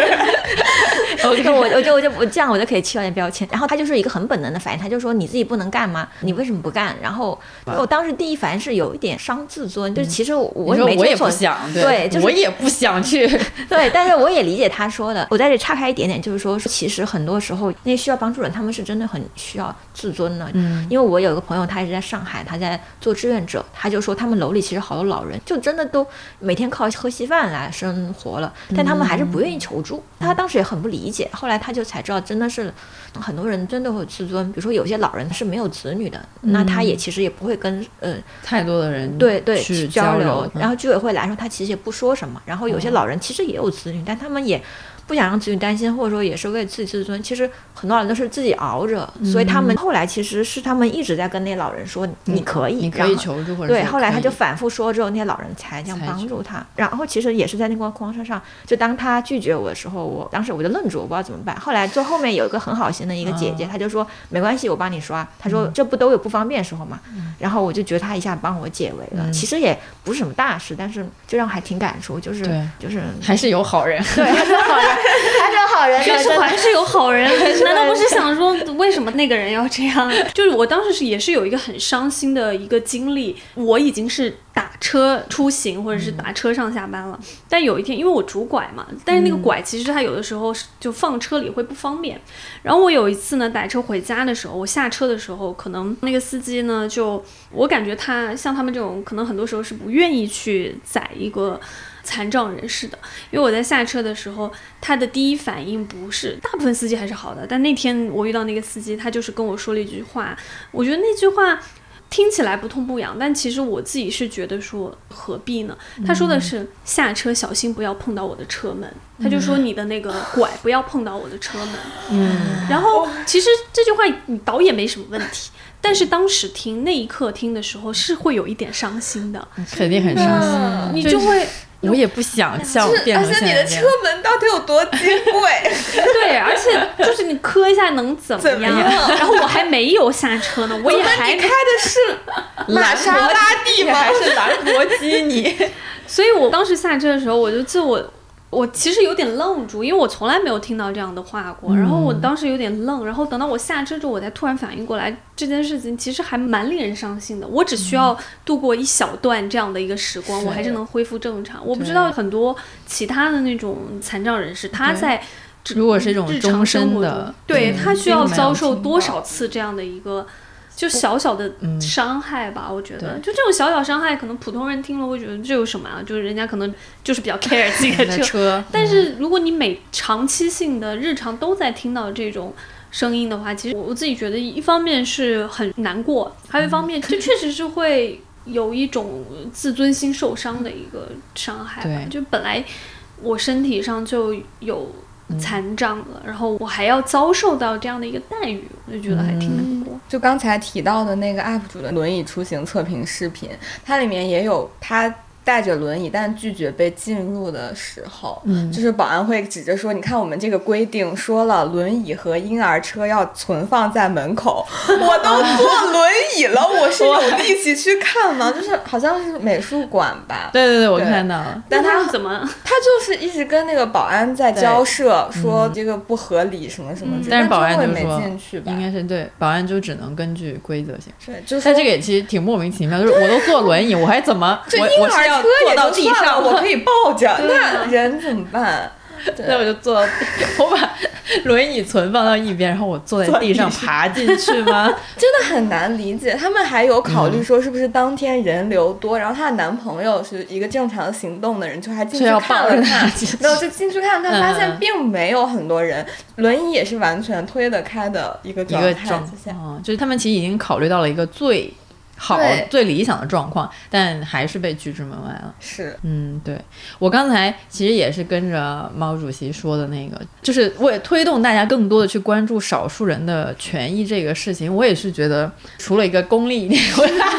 我就我我就我就我这样我就可以去掉点标签，然后他就是一个很本能的反应，他就说你自己不能干吗？你为什么不干？然后我当时第一反应是有一点伤自尊，就是其实我没我也不想，对，我也不想去，对，但是我也理解他说的。我在这岔开一点点，就是说其实很多时候那些需要帮助人，他们是真的很需要自尊的。嗯，因为我有一个朋友，他一直在上海，他在做志愿者，他就说他们楼里其实好多老人，就真的都每天靠喝稀饭来生活了，但他们还是不愿意求助。他当时也很不理解，后来他就。才知道真的是很多人真的会有自尊，比如说有些老人是没有子女的，那他也其实也不会跟呃太多的人对对去交流。然后居委会来说，他其实也不说什么。然后有些老人其实也有子女，但他们也。不想让子女担心，或者说也是为自己自尊。其实很多人都是自己熬着，所以他们后来其实是他们一直在跟那老人说：“你可以，你可以求助。”对，后来他就反复说之后，那些老人才这样帮助他。然后其实也是在那个公交车上，就当他拒绝我的时候，我当时我就愣住，我不知道怎么办。后来坐后面有一个很好心的一个姐姐，她就说：“没关系，我帮你刷。”她说：“这不都有不方便时候嘛。”然后我就觉得她一下帮我解围了。其实也不是什么大事，但是就让我还挺感触，就是就是还是有好人，对，还是好人，还是好。确实还是有好人，难道不是想说为什么那个人要这样？就是我当时是也是有一个很伤心的一个经历，我已经是打车出行或者是打车上下班了，但有一天因为我拄拐嘛，但是那个拐其实它有的时候就放车里会不方便。然后我有一次呢打车回家的时候，我下车的时候，可能那个司机呢就我感觉他像他们这种可能很多时候是不愿意去载一个。残障人士的，因为我在下车的时候，他的第一反应不是，大部分司机还是好的，但那天我遇到那个司机，他就是跟我说了一句话，我觉得那句话听起来不痛不痒，但其实我自己是觉得说何必呢？他说的是下车小心不要碰到我的车门，他就说你的那个拐不要碰到我的车门，嗯，然后其实这句话你倒也没什么问题，但是当时听那一刻听的时候是会有一点伤心的，肯定很伤心，你就会。我也不想像变成现在而且你的车门到底有多金贵？对，而且就是你磕一下能怎么样？然后我还没有下车呢，我也还开的是 玛莎拉蒂吗？还是兰博基尼？所以我当时下车的时候，我就自我。我其实有点愣住，因为我从来没有听到这样的话过。然后我当时有点愣，然后等到我下车之后，我才突然反应过来，这件事情其实还蛮令人伤心的。我只需要度过一小段这样的一个时光，我还是能恢复正常。我不知道很多其他的那种残障人士，他在如果是一种终身的，对他需要遭受多少次这样的一个。就小小的伤害吧，我觉得，就这种小小伤害，可能普通人听了会觉得这有什么啊？就是人家可能就是比较 care 自己的车，但是如果你每长期性的日常都在听到这种声音的话，其实我我自己觉得，一方面是很难过，还有一方面，这确实是会有一种自尊心受伤的一个伤害。对，就本来我身体上就有。残障了，然后我还要遭受到这样的一个待遇，我就觉得还挺难过。就刚才提到的那个 UP 主的轮椅出行测评视频，它里面也有他。带着轮椅，但拒绝被进入的时候，嗯，就是保安会指着说：“你看，我们这个规定说了，轮椅和婴儿车要存放在门口。我都坐轮椅了，我是有力气去看吗？就是好像是美术馆吧？对对对，我看到了。但他怎么？他就是一直跟那个保安在交涉，说这个不合理什么什么。但是保安就说，应该是对，保安就只能根据规则行事。就是他这个也其实挺莫名其妙，就是我都坐轮椅，我还怎么 我我是要。车也到地上，我可以抱着，那人怎么办？那我就坐，我把轮椅存放到一边，然后我坐在地上爬进去吗？真的很难理解。他们还有考虑说，是不是当天人流多，然后她的男朋友是一个正常行动的人，就还进去看了看，没有就进去看看，发现并没有很多人，轮椅也是完全推得开的一个状况，就是他们其实已经考虑到了一个最。好，最理想的状况，但还是被拒之门外了。是，嗯，对我刚才其实也是跟着毛主席说的那个，就是为推动大家更多的去关注少数人的权益这个事情，我也是觉得，除了一个功利一点，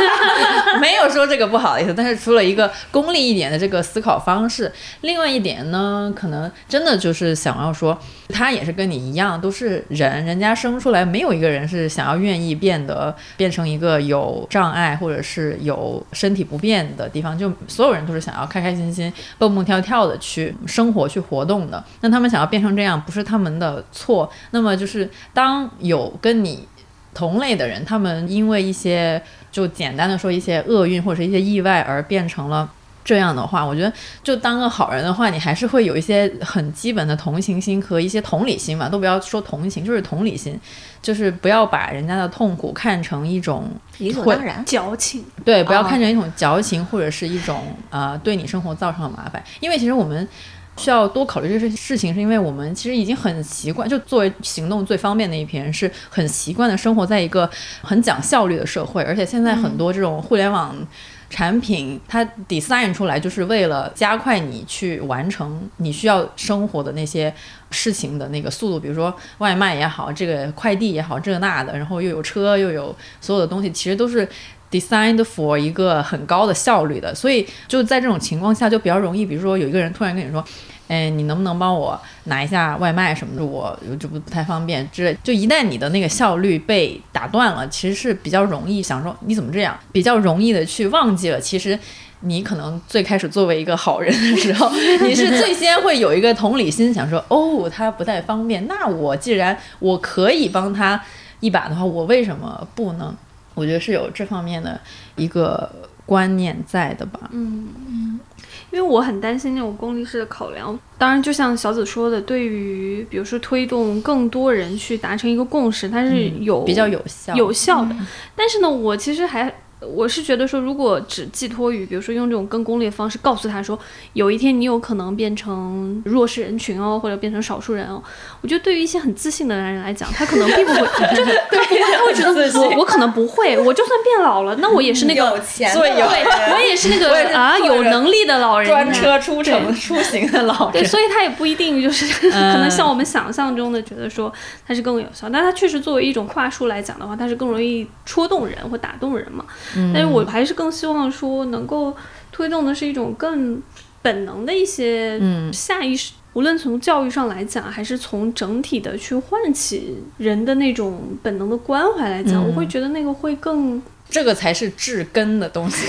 没有说这个不好的意思，但是除了一个功利一点的这个思考方式，另外一点呢，可能真的就是想要说，他也是跟你一样，都是人，人家生出来没有一个人是想要愿意变得变成一个有障。障碍或者是有身体不便的地方，就所有人都是想要开开心心、蹦蹦跳跳的去生活、去活动的。那他们想要变成这样，不是他们的错。那么就是当有跟你同类的人，他们因为一些就简单的说一些厄运或者是一些意外而变成了。这样的话，我觉得就当个好人的话，你还是会有一些很基本的同情心和一些同理心嘛，都不要说同情，就是同理心，就是不要把人家的痛苦看成一种理所当然。矫情，对，不要看成一种矫情或者是一种呃对你生活造成的麻烦，因为其实我们需要多考虑这些事情，是因为我们其实已经很习惯，就作为行动最方便的一批人，是很习惯的生活在一个很讲效率的社会，而且现在很多这种互联网。产品它 design 出来就是为了加快你去完成你需要生活的那些事情的那个速度，比如说外卖也好，这个快递也好，这那的，然后又有车又有所有的东西，其实都是 designed for 一个很高的效率的，所以就在这种情况下就比较容易，比如说有一个人突然跟你说。哎，你能不能帮我拿一下外卖什么的？我这不不太方便之类。就一旦你的那个效率被打断了，其实是比较容易想说你怎么这样，比较容易的去忘记了。其实你可能最开始作为一个好人的时候，你是最先会有一个同理心，想说哦，他不太方便，那我既然我可以帮他一把的话，我为什么不能？我觉得是有这方面的一个观念在的吧。嗯嗯。因为我很担心那种功利式的考量，当然，就像小紫说的，对于比如说推动更多人去达成一个共识，它是有比较有效有效的。但是呢，我其实还。我是觉得说，如果只寄托于，比如说用这种更功利的方式告诉他说，有一天你有可能变成弱势人群哦，或者变成少数人哦，我觉得对于一些很自信的男人来讲，他可能并不会，就是他会觉得我我可能不会，我就算变老了，那我也是那个有钱对，我也是那个啊有能力的老人，专车出城出行的老人，对，所以他也不一定就是 可能像我们想象中的觉得说他是更有效，但他确实作为一种话术来讲的话，他是更容易戳动人或打动人嘛。但是我还是更希望说，能够推动的是一种更本能的一些下意识，无论从教育上来讲，还是从整体的去唤起人的那种本能的关怀来讲，我会觉得那个会更，这个才是治根的东西。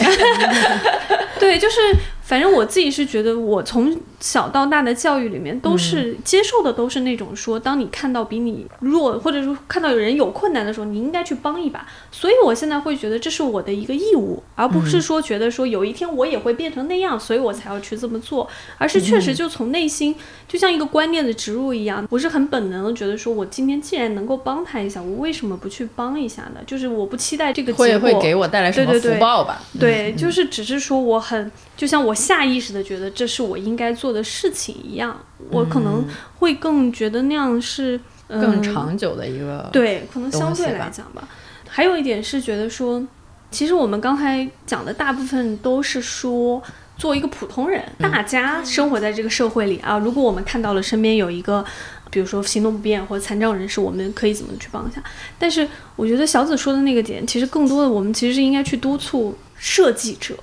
对，就是反正我自己是觉得，我从小到大的教育里面都是接受的，都是那种说，当你看到比你弱，或者说看到有人有困难的时候，你应该去帮一把。所以我现在会觉得这是我的一个义务，而不是说觉得说有一天我也会变成那样，所以我才要去这么做，而是确实就从内心，就像一个观念的植入一样，我是很本能的觉得说，我今天既然能够帮他一下，我为什么不去帮一下呢？就是我不期待这个结果会给我带来什么福报吧？对，就是只是说我很，就像我下意识的觉得这是我应该做的事情一样，我可能会更觉得那样是更长久的一个对，可能相对来讲吧。还有一点是觉得说，其实我们刚才讲的大部分都是说，做一个普通人，大家生活在这个社会里啊，如果我们看到了身边有一个，比如说行动不便或者残障人士，我们可以怎么去帮一下？但是我觉得小紫说的那个点，其实更多的我们其实是应该去督促设计者，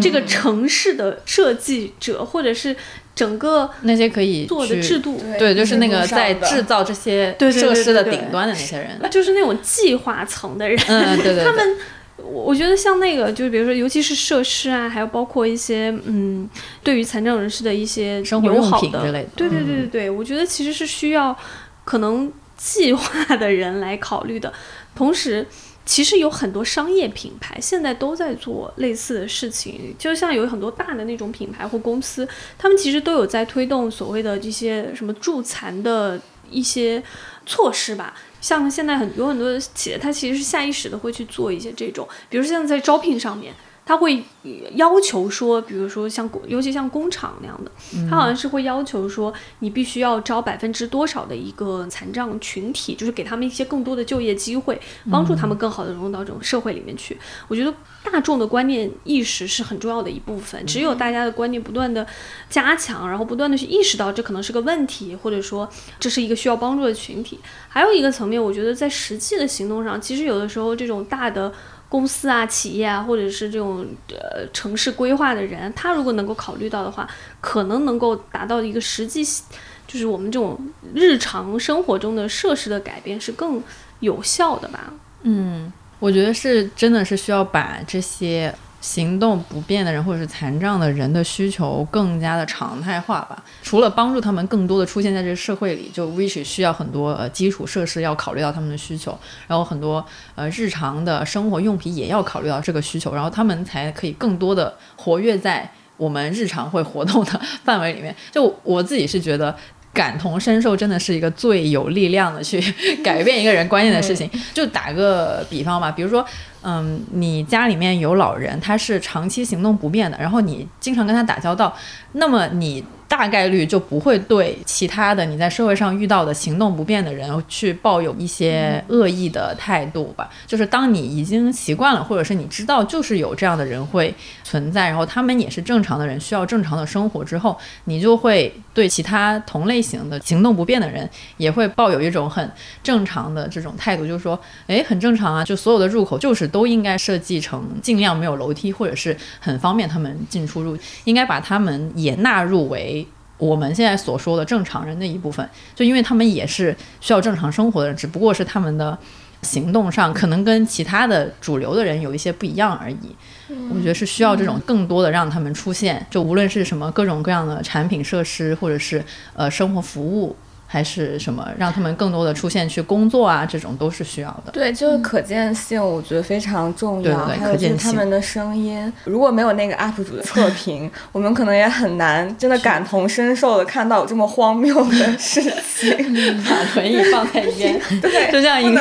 这个城市的设计者，或者是整个那些可以做的制度，对，就是那个在制造这些设施的顶端的那些人，就是那种计划层的人，嗯，对对，他们。我觉得像那个，就是比如说，尤其是设施啊，还有包括一些嗯，对于残障人士的一些生活用品之类的，对对对对对，我觉得其实是需要可能计划的人来考虑的。同时，其实有很多商业品牌现在都在做类似的事情，就像有很多大的那种品牌或公司，他们其实都有在推动所谓的这些什么助残的一些措施吧。像现在很多很多的企业，它其实是下意识的会去做一些这种，比如说像在招聘上面。他会要求说，比如说像尤其像工厂那样的，他好像是会要求说，你必须要招百分之多少的一个残障群体，就是给他们一些更多的就业机会，帮助他们更好的融入到这种社会里面去。我觉得大众的观念意识是很重要的一部分，只有大家的观念不断的加强，然后不断的去意识到这可能是个问题，或者说这是一个需要帮助的群体。还有一个层面，我觉得在实际的行动上，其实有的时候这种大的。公司啊、企业啊，或者是这种呃城市规划的人，他如果能够考虑到的话，可能能够达到一个实际，就是我们这种日常生活中的设施的改变是更有效的吧？嗯，我觉得是真的是需要把这些。行动不便的人或者是残障的人的需求更加的常态化吧。除了帮助他们更多的出现在这个社会里，就 which 需要很多呃基础设施要考虑到他们的需求，然后很多呃日常的生活用品也要考虑到这个需求，然后他们才可以更多的活跃在我们日常会活动的范围里面。就我自己是觉得。感同身受真的是一个最有力量的去 改变一个人观念的事情。就打个比方吧，比如说，嗯，你家里面有老人，他是长期行动不便的，然后你经常跟他打交道，那么你。大概率就不会对其他的你在社会上遇到的行动不便的人去抱有一些恶意的态度吧。就是当你已经习惯了，或者是你知道就是有这样的人会存在，然后他们也是正常的人，需要正常的生活之后，你就会对其他同类型的行动不便的人也会抱有一种很正常的这种态度，就是说，哎，很正常啊，就所有的入口就是都应该设计成尽量没有楼梯，或者是很方便他们进出入，应该把他们也纳入为。我们现在所说的正常人的一部分，就因为他们也是需要正常生活的人，只不过是他们的行动上可能跟其他的主流的人有一些不一样而已。我觉得是需要这种更多的让他们出现，就无论是什么各种各样的产品设施，或者是呃生活服务。还是什么让他们更多的出现去工作啊，这种都是需要的。对，就是可见性，我觉得非常重要。对还有就是他们的声音，如果没有那个 UP 主的测评，我们可能也很难真的感同身受的看到有这么荒谬的事情。把轮椅放在一边，对，就像一个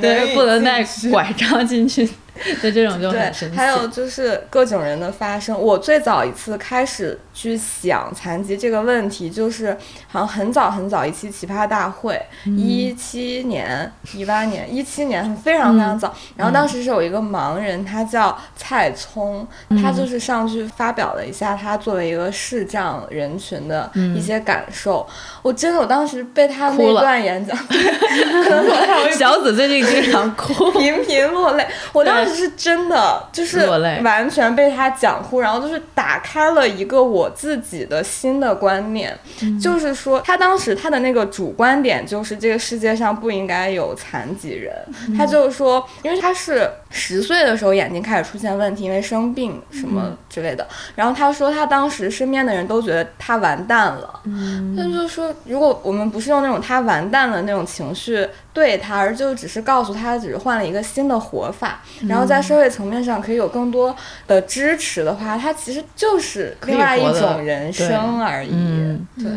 对，不能带拐杖进去。对这种就很神奇。还有就是各种人的发声。我最早一次开始去想残疾这个问题，就是好像很早很早一期奇葩大会，一七年、一八年、一七年，非常非常早。然后当时是有一个盲人，他叫蔡聪，他就是上去发表了一下他作为一个视障人群的一些感受。我真的，我当时被他那段演讲，可能我 小紫最近经常哭，频频落泪。我当时是真的，就是完全被他讲哭，然后就是打打开了一个我自己的新的观念，就是说他当时他的那个主观点就是这个世界上不应该有残疾人，他就是说，因为他是十岁的时候眼睛开始出现问题，因为生病什么之类的，然后他说他当时身边的人都觉得他完蛋了，他就说如果我们不是用那种他完蛋了那种情绪对他，而就只是告诉他只是换了一个新的活法，然后在社会层面上可以有更多的支持的话，他其实就是另外一种人生而已。对，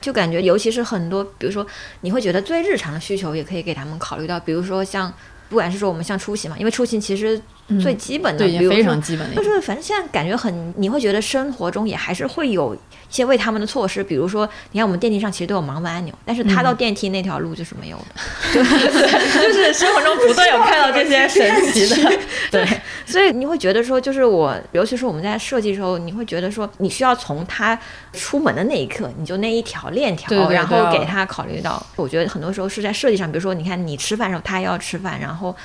就感觉尤其是很多，比如说你会觉得最日常的需求也可以给他们考虑到，比如说像不管是说我们像出行嘛，因为出行其实。最基本的，对，非常基本的，就是反正现在感觉很，你会觉得生活中也还是会有一些为他们的措施，比如说，你看我们电梯上其实都有盲文按钮，但是他到电梯那条路就是没有的，就是生活中不断有看到这些神奇的，对，所以你会觉得说，就是我，尤其是我们在设计的时候，你会觉得说，你需要从他出门的那一刻，你就那一条链条，然后给他考虑到，我觉得很多时候是在设计上，比如说，你看你吃饭的时候，他要吃饭，然后。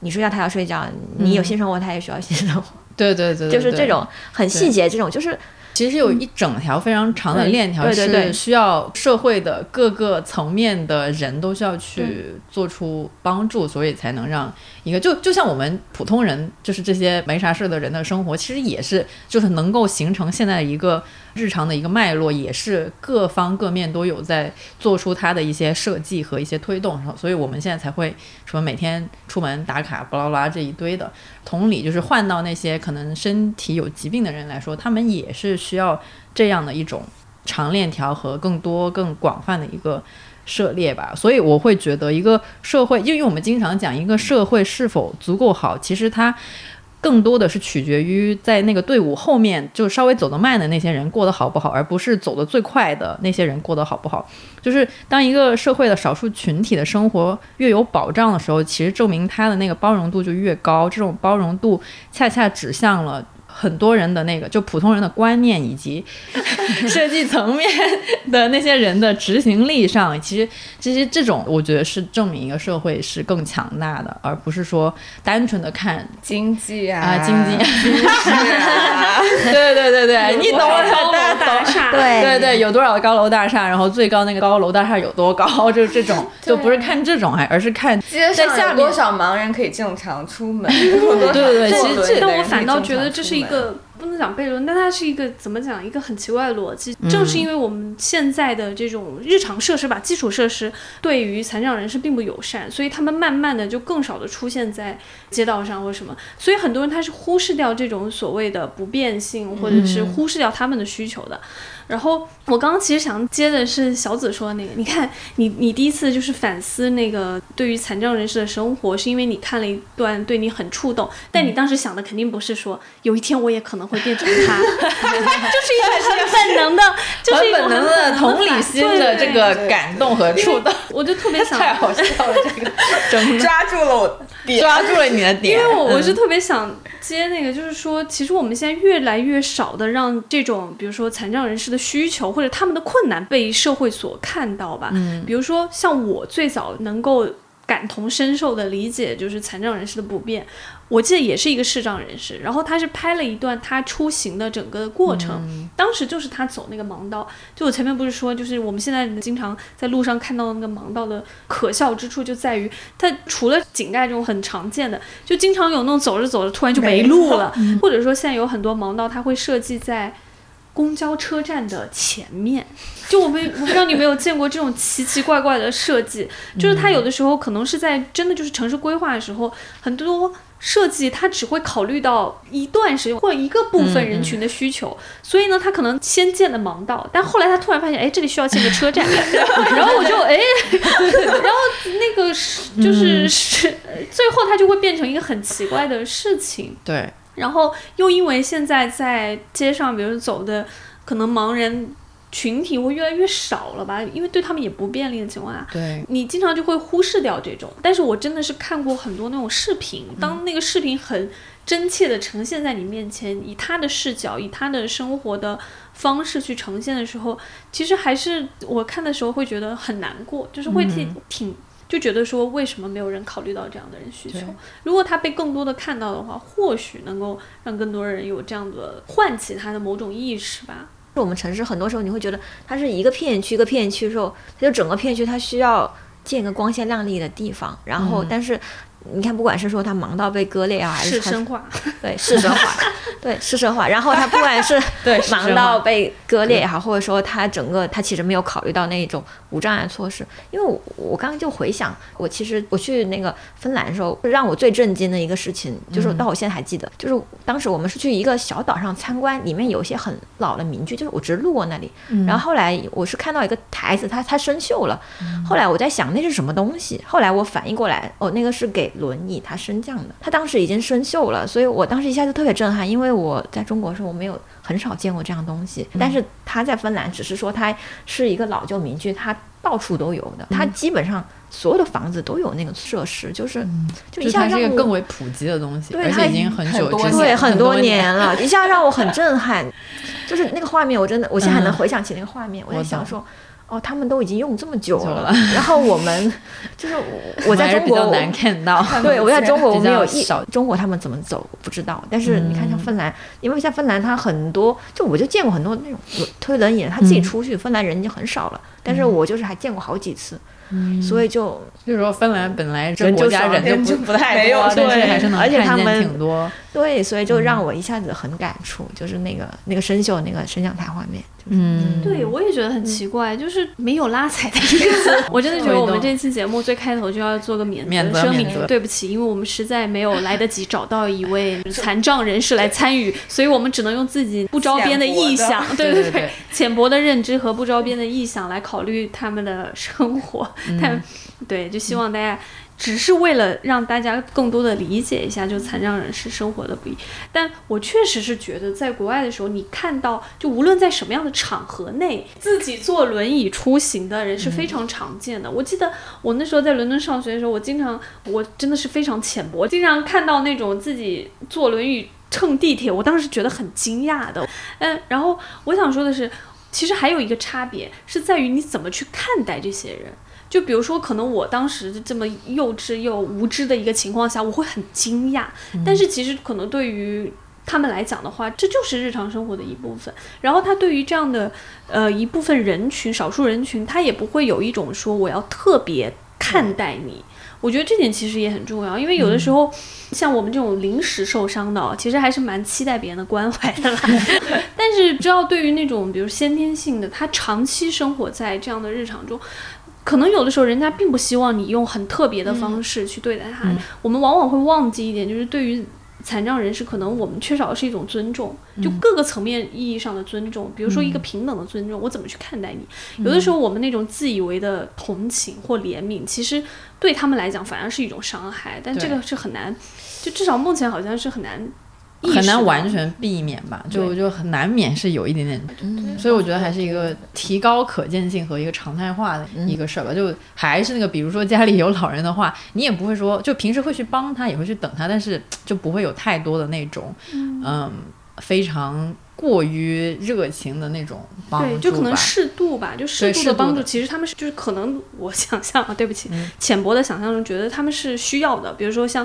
你睡觉，他要睡觉；你有性生活，他也需要性生活。对对对，就是这种很细节，这种就是。其实有一整条非常长的链条，是需要社会的各个层面的人都需要去做出帮助，所以才能让一个就就像我们普通人，就是这些没啥事的人的生活，其实也是就是能够形成现在一个日常的一个脉络，也是各方各面都有在做出它的一些设计和一些推动，然后所以我们现在才会什么每天出门打卡，巴拉巴拉这一堆的。同理，就是换到那些可能身体有疾病的人来说，他们也是需要这样的一种长链条和更多、更广泛的一个涉猎吧。所以我会觉得，一个社会，因为我们经常讲一个社会是否足够好，其实它。更多的是取决于在那个队伍后面就稍微走得慢的那些人过得好不好，而不是走得最快的那些人过得好不好。就是当一个社会的少数群体的生活越有保障的时候，其实证明他的那个包容度就越高。这种包容度恰恰指向了。很多人的那个就普通人的观念以及 设计层面的那些人的执行力上，其实其实这种我觉得是证明一个社会是更强大的，而不是说单纯的看经济啊经济，对对对对，你懂的，大大厦，对对对，有多少高楼大厦，然后最高那个高楼大厦有多高，就是这种，就不是看这种，还而是看街上有多少盲人可以正常出门，对对对，其实这但我反倒觉得这是一个。个不能讲悖论，但它是一个怎么讲？一个很奇怪的逻辑。正是因为我们现在的这种日常设施吧，基础设施对于残障人士并不友善，所以他们慢慢的就更少的出现在街道上或什么。所以很多人他是忽视掉这种所谓的不便性，或者是忽视掉他们的需求的。然后我刚刚其实想接的是小紫说的那个，你看你你第一次就是反思那个对于残障人士的生活，是因为你看了一段对你很触动，但你当时想的肯定不是说有一天我也可能会变成他，就是一个很本能的，就是本能的同理心的这个感动和触动，我就特别想太好笑了，这个抓住了我，抓住了你的点，因为我我是特别想接那个，就是说其实我们现在越来越少的让这种比如说残障人士的。需求或者他们的困难被社会所看到吧，嗯，比如说像我最早能够感同身受的理解就是残障人士的不便。我记得也是一个视障人士，然后他是拍了一段他出行的整个过程，当时就是他走那个盲道。就我前面不是说，就是我们现在经常在路上看到那个盲道的可笑之处，就在于它除了井盖这种很常见的，就经常有那种走着走着突然就没路了，或者说现在有很多盲道，它会设计在。公交车站的前面，就我们 我不知道你有没有见过这种奇奇怪怪的设计，就是它有的时候可能是在真的就是城市规划的时候，很多设计它只会考虑到一段时间或一个部分人群的需求，所以呢，它可能先建的盲道，但后来他突然发现，哎，这里需要建个车站，然后我就哎，然后那个是就是是最后它就会变成一个很奇怪的事情，对。然后又因为现在在街上，比如走的可能盲人群体会越来越少了吧？因为对他们也不便利的情况下，对你经常就会忽视掉这种。但是我真的是看过很多那种视频，当那个视频很真切的呈现在你面前，以他的视角，以他的生活的方式去呈现的时候，其实还是我看的时候会觉得很难过，就是会挺挺。就觉得说为什么没有人考虑到这样的人需求？如果他被更多的看到的话，或许能够让更多人有这样的唤起他的某种意识吧。我们城市很多时候你会觉得它是一个片区一个片区的时候，它就整个片区它需要建一个光鲜亮丽的地方，然后但是。你看，不管是说他忙到被割裂啊，还 是生化，对是生化，对市生化，然后他不管是 对忙到被割裂也好，或者说他整个他其实没有考虑到那种无障碍措施。因为我我刚刚就回想，我其实我去那个芬兰的时候，让我最震惊的一个事情，就是到我现在还记得，就是当时我们是去一个小岛上参观，里面有一些很老的民居，就是我只是路过那里，然后后来我是看到一个台子，它它生锈了，后来我在想那是什么东西，后来我反应过来，哦，那个是给轮椅它升降的，它当时已经生锈了，所以我当时一下就特别震撼，因为我在中国的时候我没有很少见过这样东西，但是它在芬兰只是说它是一个老旧民居，它到处都有的，它基本上所有的房子都有那个设施，就是就一就它是一个下让我更为普及的东西，对它而且已经很久很多之前对，很多年年了，一下让我很震撼，就是那个画面，我真的，我现在还能回想起那个画面，我在想说。哦，他们都已经用这么久了，然后我们 就是我我在中国比较难看到，对，我在中国 我比没有一中国他们怎么走不知道，但是你看像嗯芬兰，因为像芬兰它很多，就我就见过很多那种推轮椅的，他自己嗯出去，芬兰人已经很少了，但是我就是还见过好几次，嗯。所以就就是说芬兰本来这人就国家少人就不不太没有多，但是对还是能而且他看见们挺多。对，所以就让我一下子很感触，就是那个那个生锈那个升降台画面，就是嗯，对，我也觉得很奇怪，就是没有拉踩的意思。我真的觉得我们这期节目最开头就要做个免免责声明对不起，因为我们实在没有来得及找到一位残障人士来参与，所以我们只能用自己不着边的臆想，对对对对对，浅薄的认知和不着边的臆想来考虑他们的生活。但对，就希望大家。只是为了让大家更多的理解一下，就残障人士生活的不易。但我确实是觉得，在国外的时候，你看到，就无论在什么样的场合内，自己坐轮椅出行的人是非常常见的。我记得我那时候在伦敦上学的时候，我经常，我真的是非常浅薄，经常看到那种自己坐轮椅乘地铁，我当时觉得很惊讶的。嗯，然后我想说的是，其实还有一个差别是在于你怎么去看待这些人。就比如说，可能我当时这么幼稚又无知的一个情况下，我会很惊讶。但是其实可能对于他们来讲的话，这就是日常生活的一部分。然后他对于这样的呃一部分人群、少数人群，他也不会有一种说我要特别看待你。我觉得这点其实也很重要，因为有的时候、像我们这种临时受伤的，其实还是蛮期待别人的关怀的啦。但是，只要对于那种比如先天性的，他长期生活在这样的日常中，可能有的时候人家并不希望你用很特别的方式去对待他。我们往往会忘记一点，就是对于残障人士，可能我们缺少的是一种尊重，就各个层面意义上的尊重。比如说一个平等的尊重，我怎么去看待你？有的时候我们那种自以为的同情或怜悯，其实对他们来讲反而是一种伤害。但这个是很难，就至少目前好像是很难很难完全避免吧，就就很难免是有一点点，所以我觉得还是一个提高可见性和一个常态化的一个事儿吧。就还是那个，比如说家里有老人的话，你也不会说，就平时会去帮他，也会去等他，但是就不会有太多的那种，嗯，非常过于热情的那种帮助。就可能适度吧，就适度的帮助。其实他们是就是可能我想象啊，对不起，嗯浅薄的想象中觉得他们是需要的。比如说像，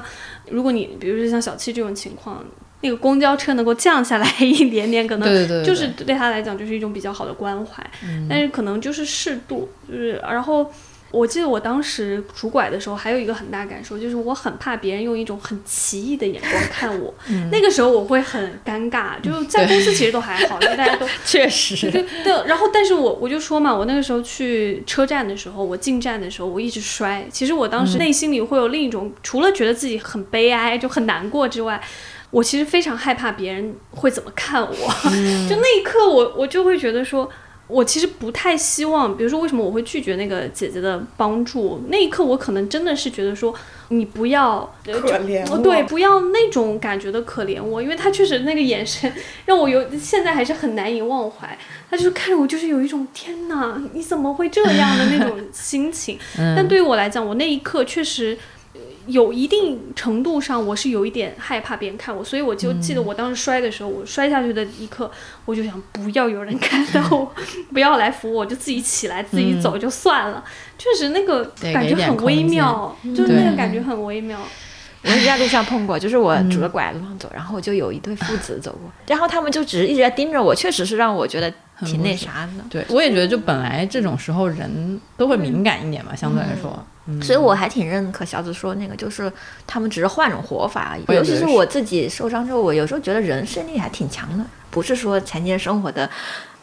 如果你比如说像小七这种情况，那个公交车能够降下来 一点点，可能就是对他来讲就是一种比较好的关怀。嗯但是可能就是适度，就是然后。我记得我当时拄拐的时候，还有一个很大感受，就是我很怕别人用一种很奇异的眼光看我。嗯那个时候我会很尴尬，就在公司其实都还好，因为大家都 确实，对对，然后但是我我就说嘛，我那个时候去车站的时候，我进站的时候，我一直摔。其实我当时内心里会有另一种，除了觉得自己很悲哀，就很难过之外，我其实非常害怕别人会怎么看我。就那一刻我，我就会觉得说。我其实不太希望，比如说为什么我会拒绝那个姐姐的帮助？那一刻我可能真的是觉得说，你不要可怜我哦对，不要那种感觉的可怜我，因为他确实那个眼神让我有现在还是很难以忘怀。他就是看着我，就是有一种天哪，你怎么会这样的那种心情。但对于我来讲，我那一刻确实。呃有一定程度上，我是有一点害怕别人看我，所以我就记得我当时摔的时候，我摔下去的一刻，我就想不要有人看到我，不要来扶我，就自己起来自己走就算了。确实那个感觉很微妙，就是那个感觉很微妙。我也在路上碰过，就是我拄着拐路上走，然后就有一对父子走过，然后他们就只是一直在盯着我，确实是让我觉得挺那啥的。对，我也觉得就本来这种时候人都会敏感一点嘛，相对来说。所以我还挺认可小紫说那个，就是他们只是换种活法而已。尤其是我自己受伤之后，我有时候觉得人适应力还挺强的，不是说残疾人生活的。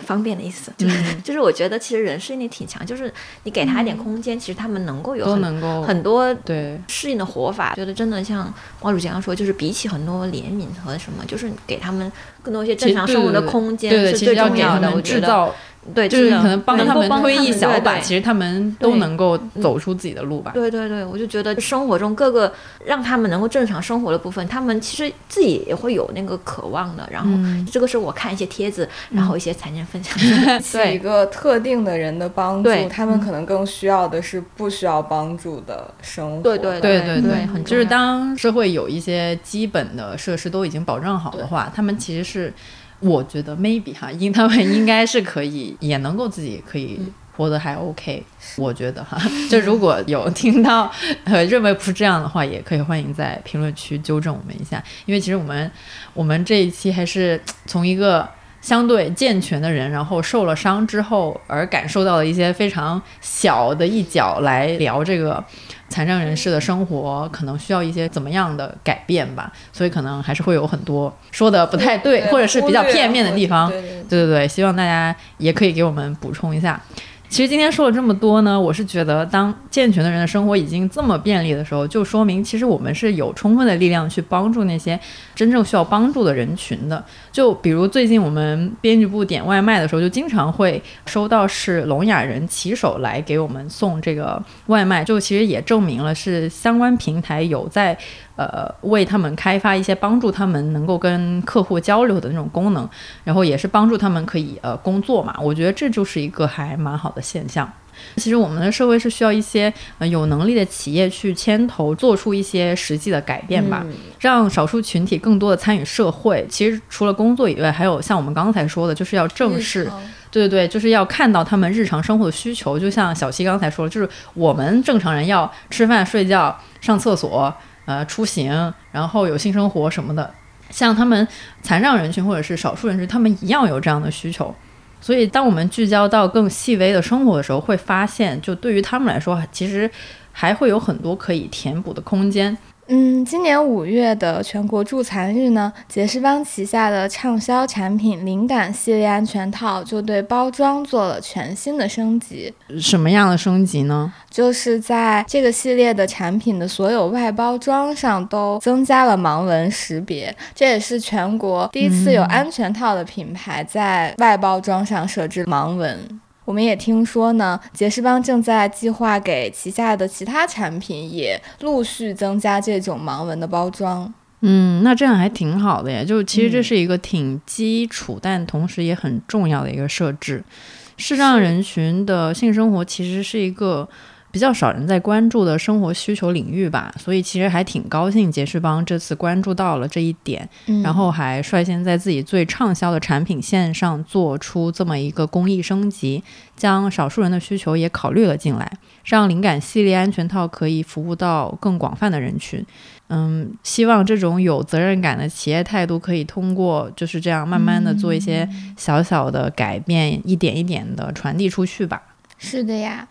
方便的意思，就是 就是我觉得其实人适应力挺强，就是你给他一点空间，其实他们能够有都能够很多对适应的活法。觉得真的像毛主席刚说，就是比起很多怜悯和什么，就是给他们更多一些正常生活的空间是最重要的。我觉得。对，就是可能帮他们推一小把，其实他们都能够走出自己的路吧。对对对，我就觉得生活中各个让他们能够正常生活的部分，他们其实自己也会有那个渴望的。然后这个是我看一些帖子，然后一些残疾人分享的。对一个特定的人的帮助，他们可能更需要的是不需要帮助的生活。对对对对对，就是当社会有一些基本的设施都已经保障好的话，他们其实是。我觉得 maybe 哈，应他们 应该是可以，也能够自己可以活得还 OK。我觉得哈，就如果有听到呃认为不是这样的话，也可以欢迎在评论区纠正我们一下。因为其实我们我们这一期还是从一个相对健全的人，然后受了伤之后而感受到了一些非常小的一角来聊这个。残障人士的生活可能需要一些怎么样的改变吧，所以可能还是会有很多说的不太对，或者是比较片面的地方。对对对，希望大家也可以给我们补充一下。其实今天说了这么多呢，我是觉得，当健全的人的生活已经这么便利的时候，就说明其实我们是有充分的力量去帮助那些真正需要帮助的人群的。就比如最近我们编辑部点外卖的时候，就经常会收到是聋哑人骑手来给我们送这个外卖，就其实也证明了是相关平台有在。呃，为他们开发一些帮助他们能够跟客户交流的那种功能，然后也是帮助他们可以呃工作嘛。我觉得这就是一个还蛮好的现象。其实我们的社会是需要一些呃有能力的企业去牵头做出一些实际的改变吧，让少数群体更多的参与社会。其实除了工作以外，还有像我们刚才说的，就是要正视，对对对，就是要看到他们日常生活的需求。就像小七刚才说了，就是我们正常人要吃饭、睡觉、上厕所。呃，出行，然后有性生活什么的，像他们残障人群或者是少数人群，他们一样有这样的需求。所以，当我们聚焦到更细微的生活的时候，会发现，就对于他们来说，其实还会有很多可以填补的空间。嗯，今年五月的全国助残日呢，杰士邦旗下的畅销产品灵感系列安全套就对包装做了全新的升级。什么样的升级呢？就是在这个系列的产品的所有外包装上都增加了盲文识别，这也是全国第一次有安全套的品牌在外包装上设置盲文。我们也听说呢，杰士邦正在计划给旗下的其他产品也陆续增加这种盲文的包装。嗯，那这样还挺好的呀。就其实这是一个挺基础，但同时也很重要的一个设置。视障人群的性生活其实是一个。比较少人在关注的生活需求领域吧，所以其实还挺高兴杰士邦这次关注到了这一点，然后还率先在自己最畅销的产品线上做出这么一个工艺升级，将少数人的需求也考虑了进来，让灵感系列安全套可以服务到更广泛的人群。嗯，希望这种有责任感的企业态度可以通过就是这样慢慢的做一些小小的改变，一点一点的传递出去吧。是的呀。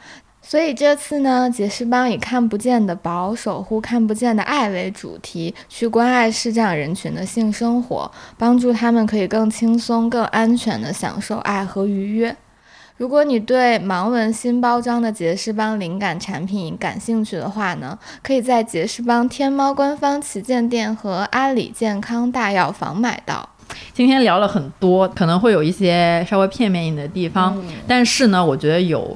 所以这次呢，杰士邦以看不见的宝守护看不见的爱为主题，去关爱视障人群的性生活，帮助他们可以更轻松、更安全地享受爱和愉悦。如果你对盲文新包装的杰士邦灵感产品感兴趣的话呢，可以在杰士邦天猫官方旗舰店和阿里健康大药房买到。今天聊了很多，可能会有一些稍微片面一点的地方，但是呢，我觉得有。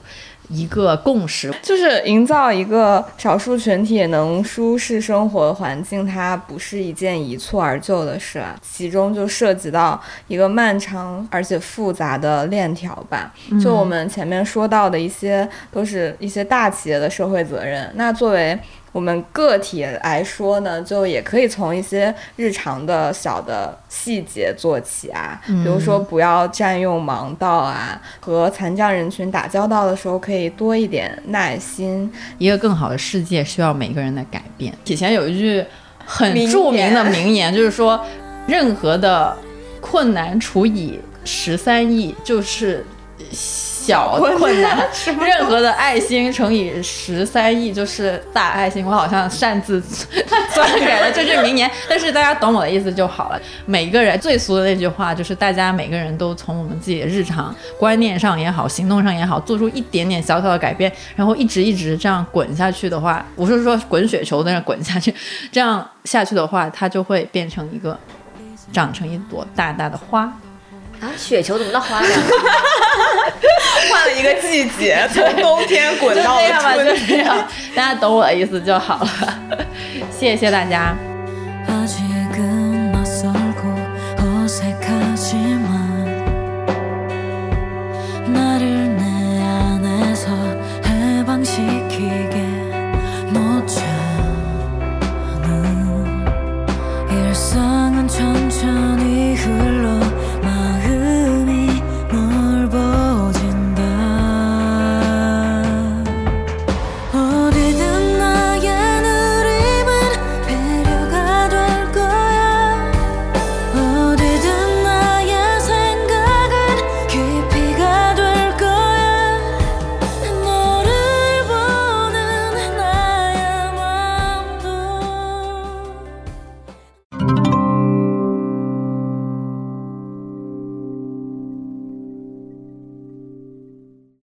一个共识，就是营造一个少数群体能舒适生活的环境，它不是一件一蹴而就的事，其中就涉及到一个漫长而且复杂的链条吧。就我们前面说到的一些，都是一些大企业的社会责任。那作为我们个体来说呢，就也可以从一些日常的小的细节做起啊，比如说不要占用盲道啊，和残障人群打交道的时候可以多一点耐心。一个更好的世界需要每个人的改变。以前有一句很著名的名言，就是说，任何的困难除以十三亿就是。小困难，任何的爱心乘以十三亿就是大爱心。我好像擅自 篡改了这是明年，但是大家懂我的意思就好了。每个人最俗的那句话就是，大家每个人都从我们自己的日常观念上也好，行动上也好，做出一点点小小的改变，然后一直一直这样滚下去的话，我是说滚雪球在那滚下去，这样下去的话，它就会变成一个长成一朵大大的花。啊，雪球怎么到花了？换了一个季节，从冬天滚到春天。就这样吧，就这样，大家懂我的意思就好了。谢谢大家。